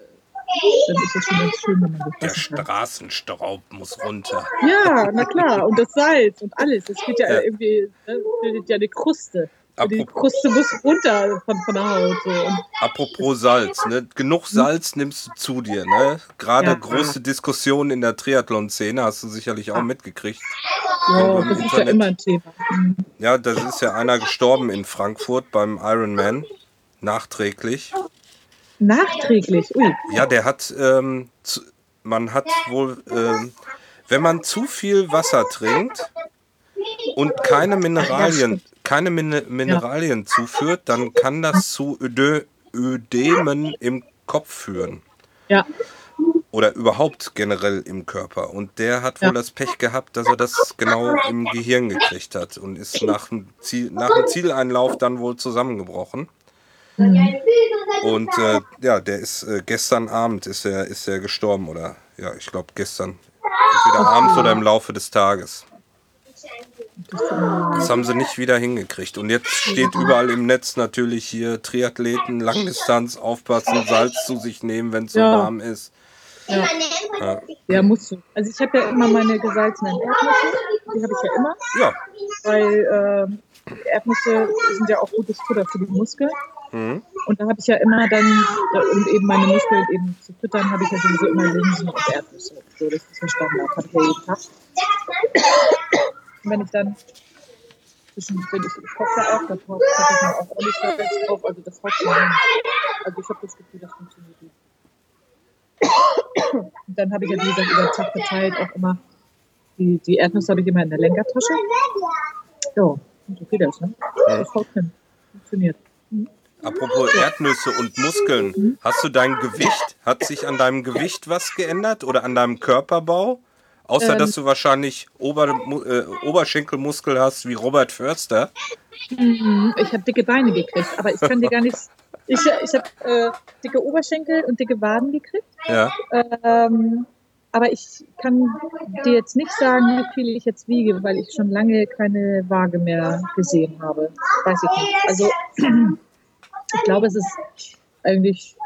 Dann ist es schon ganz schön, wenn man Der. Straßenstaub muss runter. Ja, na klar. Und das Salz und alles. Das geht ja, Ja. irgendwie, ne, bildet ja eine Kruste. Die Apropos- Kruste muss runter von, von der Haut. So. Apropos Salz, ne? Genug Salz nimmst du zu dir, ne? Gerade Ja. große Diskussionen in der Triathlon-Szene hast du sicherlich auch mitgekriegt. ja, das ist ja Internet. immer ein Thema. Mhm. Ja, da ist ja einer gestorben in Frankfurt beim Ironman. Nachträglich. Nachträglich. Ui. Ja, der hat, ähm, man hat wohl, ähm, wenn man zu viel Wasser trinkt und keine Mineralien, keine Min Mineralien zuführt, dann kann das zu Ödö Ödemen im Kopf führen. Ja. Oder überhaupt generell im Körper. Und der hat wohl Ja. das Pech gehabt, dass er das genau im Gehirn gekriegt hat und ist nach dem, Ziel, nach dem Zieleinlauf dann wohl zusammengebrochen. Mhm. Und äh, ja, der ist äh, gestern Abend ist er ist er gestorben oder ja, ich glaube gestern. Entweder abends oder im Laufe des Tages. Das haben sie nicht wieder hingekriegt. Und jetzt steht überall im Netz natürlich hier Triathleten, Langdistanz, aufpassen, Salz zu sich nehmen, wenn es so Ja. warm ist. Ja. Ja. ja, musst du. Also ich habe ja immer meine gesalzenen Erdnüsse. Die habe ich ja immer. ja. Weil ähm, Erdnüsse sind ja auch gutes Futter für die Muskeln. Mhm. Und da habe ich ja immer dann, um eben meine Muskeln eben zu füttern, habe ich ja sowieso immer Linsen und Erdnüsse. So, das ist ja Standard, habe ich ja jeden Tag. Und wenn ich dann zwischen, wenn ich, ich koche ja auch, da packe ich dann auch Salz drauf, also das haut schon hin. Also ich habe das Gefühl, das funktioniert gut. Und dann habe ich ja, wie gesagt, über den Tag verteilt auch immer, die, die Erdnüsse habe ich immer in der Lenkertasche. Ja, und so geht das, ne? Das haut hin. Funktioniert. Apropos Erdnüsse und Muskeln, hast du dein Gewicht, hat sich an deinem Gewicht was geändert oder an deinem Körperbau? Außer Ähm. dass du wahrscheinlich Ober, äh, Oberschenkelmuskel hast wie Robert Förster. Mhm, Ich habe dicke Beine gekriegt, aber ich kann dir gar nichts. Ich, ich habe äh, dicke Oberschenkel und dicke Waden gekriegt. Ja. Ähm, aber ich kann dir jetzt nicht sagen, wie viel ich jetzt wiege, weil ich schon lange keine Waage mehr gesehen habe. Weiß ich nicht. Also ich glaube, es ist eigentlich,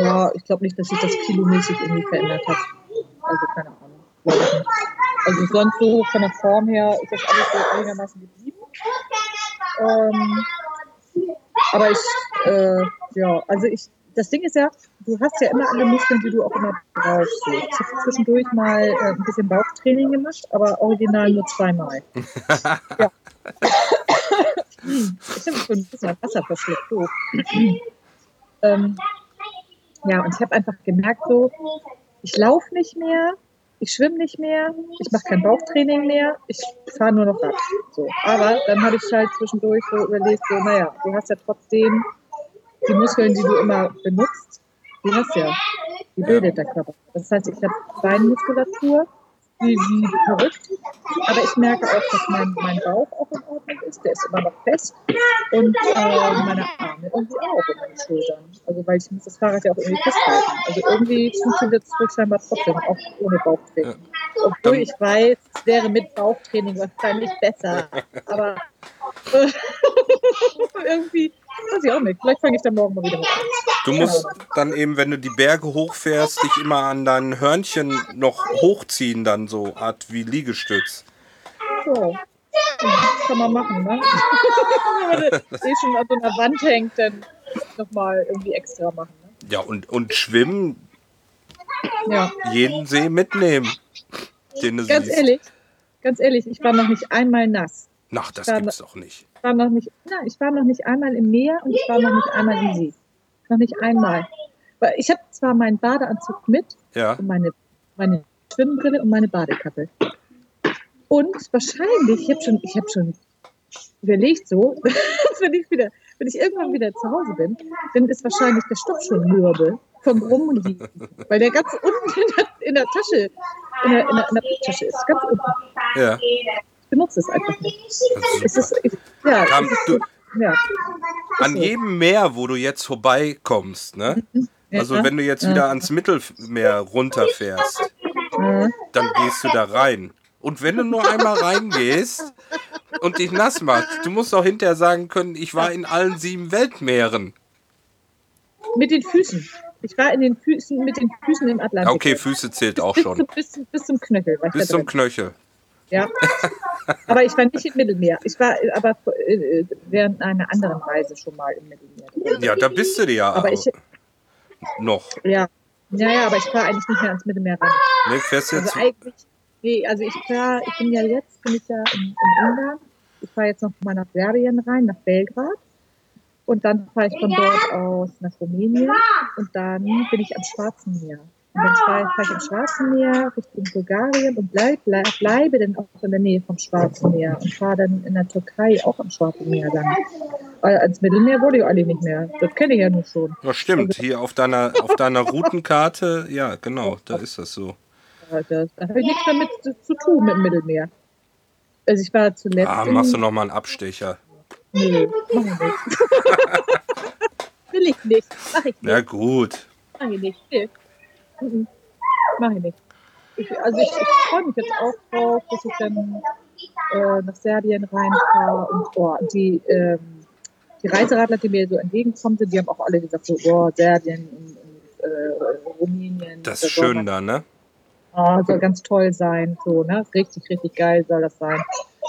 ja, ich glaube nicht, dass sich das kilomäßig irgendwie verändert hat. Also keine Ahnung. Nicht. Also sonst so von der Form her ist das alles so einigermaßen geblieben. Ähm, aber ich, äh, ja, also ich, das Ding ist ja, du hast ja immer alle Muskeln, die du auch immer brauchst. So. Ich habe zwischendurch mal äh, ein bisschen Bauchtraining gemacht, aber original nur zweimal. ja. ich habe schon ein bisschen Wasser verschluckt. So. ähm, ja, und ich habe einfach gemerkt, so, ich laufe nicht mehr, ich schwimme nicht mehr, ich mache kein Bauchtraining mehr, ich fahre nur noch Rad. So. Aber dann habe ich halt zwischendurch so überlegt, so, naja, du hast ja trotzdem die Muskeln, die du immer benutzt, die hast ja, die bildet der Körper. Das heißt, ich habe Beinmuskulatur, wie, wie verrückt, aber ich merke auch, dass mein, mein Bauch auch in Ordnung ist, der ist immer noch fest und äh, meine Arme irgendwie auch und meine Schultern. Also weil ich muss das Fahrrad ja auch irgendwie festhalten. Also irgendwie funktioniert es wohl scheinbar trotzdem, auch ohne Bauchtraining. Obwohl ich weiß, es wäre mit Bauchtraining wahrscheinlich besser. Aber äh, irgendwie, weiß ich auch nicht. Vielleicht fange ich dann morgen mal wieder an. Du musst dann eben, wenn du die Berge hochfährst, dich immer an deinen Hörnchen noch hochziehen, dann so Art wie Liegestütz. So. Ja, kann man machen, ne? Wenn man das eh schon an so einer Wand hängt, dann nochmal irgendwie extra machen. Ne? Ja, und, und schwimmen, Ja, jeden See mitnehmen, den du ganz siehst. ehrlich, ganz ehrlich, ich war noch nicht einmal nass. Ach, das gibt's doch nicht. Ich war noch nicht, nein, ich war noch nicht einmal im Meer und ich war noch nicht einmal im See. Noch nicht einmal. Weil Ich habe zwar meinen Badeanzug mit Ja, und meine meine Schwimmbrille und meine Badekappe. Und wahrscheinlich, ich habe schon, ich habe schon überlegt so, wenn ich wieder, wenn ich irgendwann wieder zu Hause bin, dann ist wahrscheinlich der Stoff schon mürbe vom Rumliegen, weil der ganz unten in der, in der Tasche, in der, in, der, in der Tasche ist, ganz unten. Ja. Benutze es einfach nicht. Es ist ja, Kam- du- ja, An so. jedem Meer, wo du jetzt vorbeikommst, ne? Also Ja. wenn du jetzt Ja. wieder ans Mittelmeer runterfährst, dann gehst du da rein. Und wenn du nur einmal reingehst und dich nass machst, du musst auch hinterher sagen können, ich war in allen sieben Weltmeeren. mit den Füßen. Ich war in den Füßen, mit den Füßen im Atlantik. Okay, Füße zählt auch bis, schon. Zum, bis, zum- bis zum Knöchel. Bis zum. Knöchel. Ja. Aber ich war nicht im Mittelmeer. Ich war aber äh, während einer anderen Reise schon mal im Mittelmeer. Ja, da bist du dir ja Aber ich, noch. ja. Ja, ja, aber ich fahre eigentlich nicht mehr ans Mittelmeer ran. Ne, fährst Also jetzt. eigentlich, nee, also ich fahr, ich bin ja jetzt, bin ich ja in, in Ungarn. Ich fahre jetzt noch mal nach Serbien rein, nach Belgrad. Und dann fahre ich von dort aus nach Rumänien. Und dann bin ich am Schwarzen Meer. Und dann fahre fahr ich am Schwarzen Meer Richtung Bulgarien und bleib, bleib, bleibe dann auch in der Nähe vom Schwarzen Meer und fahre dann in der Türkei auch am Schwarzen Meer lang. Ans Mittelmeer wurde ich eigentlich nicht mehr. Das kenne ich ja nur schon. Ja, stimmt. Hier auf deiner, auf deiner Routenkarte, ja, genau, da ist das so. Da, da, da habe ich nichts damit zu, tun mit dem Mittelmeer. Also ich war zuletzt. Ah, machst du nochmal einen Abstecher. Nee, mach ich nicht. Will ich nicht. Mach ich Na nicht. gut. Mach ich nicht. Nee. Mhm. Mach ich nicht. Ich, also ich, ich freue mich jetzt auch drauf, dass ich dann äh, nach Serbien reinfahre und oh, die, ähm, die Reiseradler, die mir so entgegenkommen sind, die haben auch alle gesagt, so, oh, Serbien und, und äh, Rumänien. Das da ist schön da, ne? Oh, soll ganz toll sein, so, ne? Richtig, richtig geil soll das sein.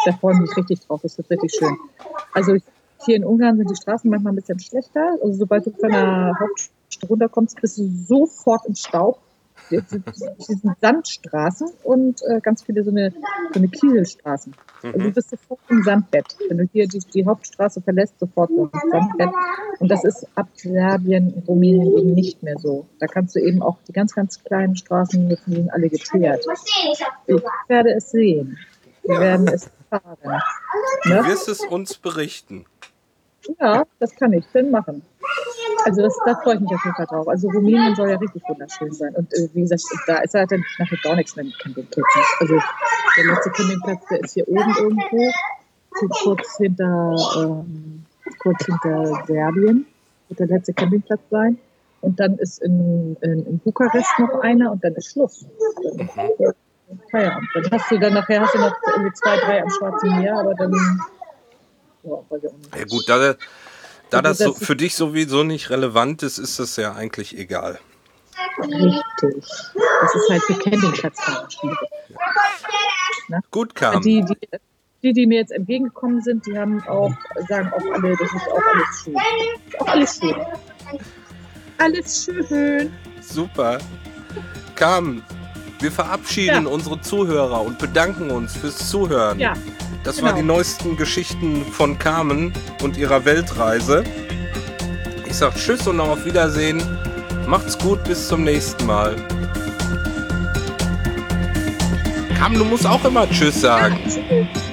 Da freue ich mich richtig drauf, das wird richtig schön. Also hier in Ungarn sind die Straßen manchmal ein bisschen schlechter. Also sobald du von der Hauptstadt runterkommst, bist du sofort im Staub. Sind Sandstraßen und äh, ganz viele so eine, so eine Kieselstraßen. Also du Mhm. bist sofort im Sandbett. Wenn du hier die, die Hauptstraße verlässt, sofort so im Sandbett. Und das ist ab Serbien, Rumänien eben nicht mehr so. Da kannst du eben auch die ganz, ganz kleinen Straßen, die sind alle geteert. Ich werde es sehen. Wir werden es fahren. Du Ne? wirst es uns berichten. Ja, das kann ich dann machen. Also das, da freue ich mich auf jeden Fall drauf. Also Rumänien soll ja richtig wunderschön sein. Und äh, wie gesagt, da ist halt dann nachher gar nichts mehr mit Campingplätzen. Also der letzte Campingplatz, der ist hier oben irgendwo, kurz hinter, ähm, kurz hinter Serbien, wird der letzte Campingplatz sein. Und dann ist in, in, in Bukarest noch einer und dann ist Schluss. Dann ist äh, Feierabend. Dann hast du dann nachher hast du noch irgendwie zwei, drei am Schwarzen Meer, aber dann ja, weiß ich auch nicht. Ja gut, da, da Also das so für dich sowieso nicht relevant ist, ist das ja eigentlich egal. Richtig. Das ist halt für Campingplatzfahrer schwierig. Gut, Carmen. Die, die, die, die mir jetzt entgegengekommen sind, die haben auch, sagen auch alle, das ist auch alles schön. Auch alles schön. Alles schön. Super. Carmen, wir verabschieden Ja. unsere Zuhörer und bedanken uns fürs Zuhören. Ja, das genau. waren die neuesten Geschichten von Carmen und ihrer Weltreise. Ich sag Tschüss und auf Wiedersehen. Macht's gut, bis zum nächsten Mal. Carmen, du musst auch immer Tschüss sagen. Tschüss.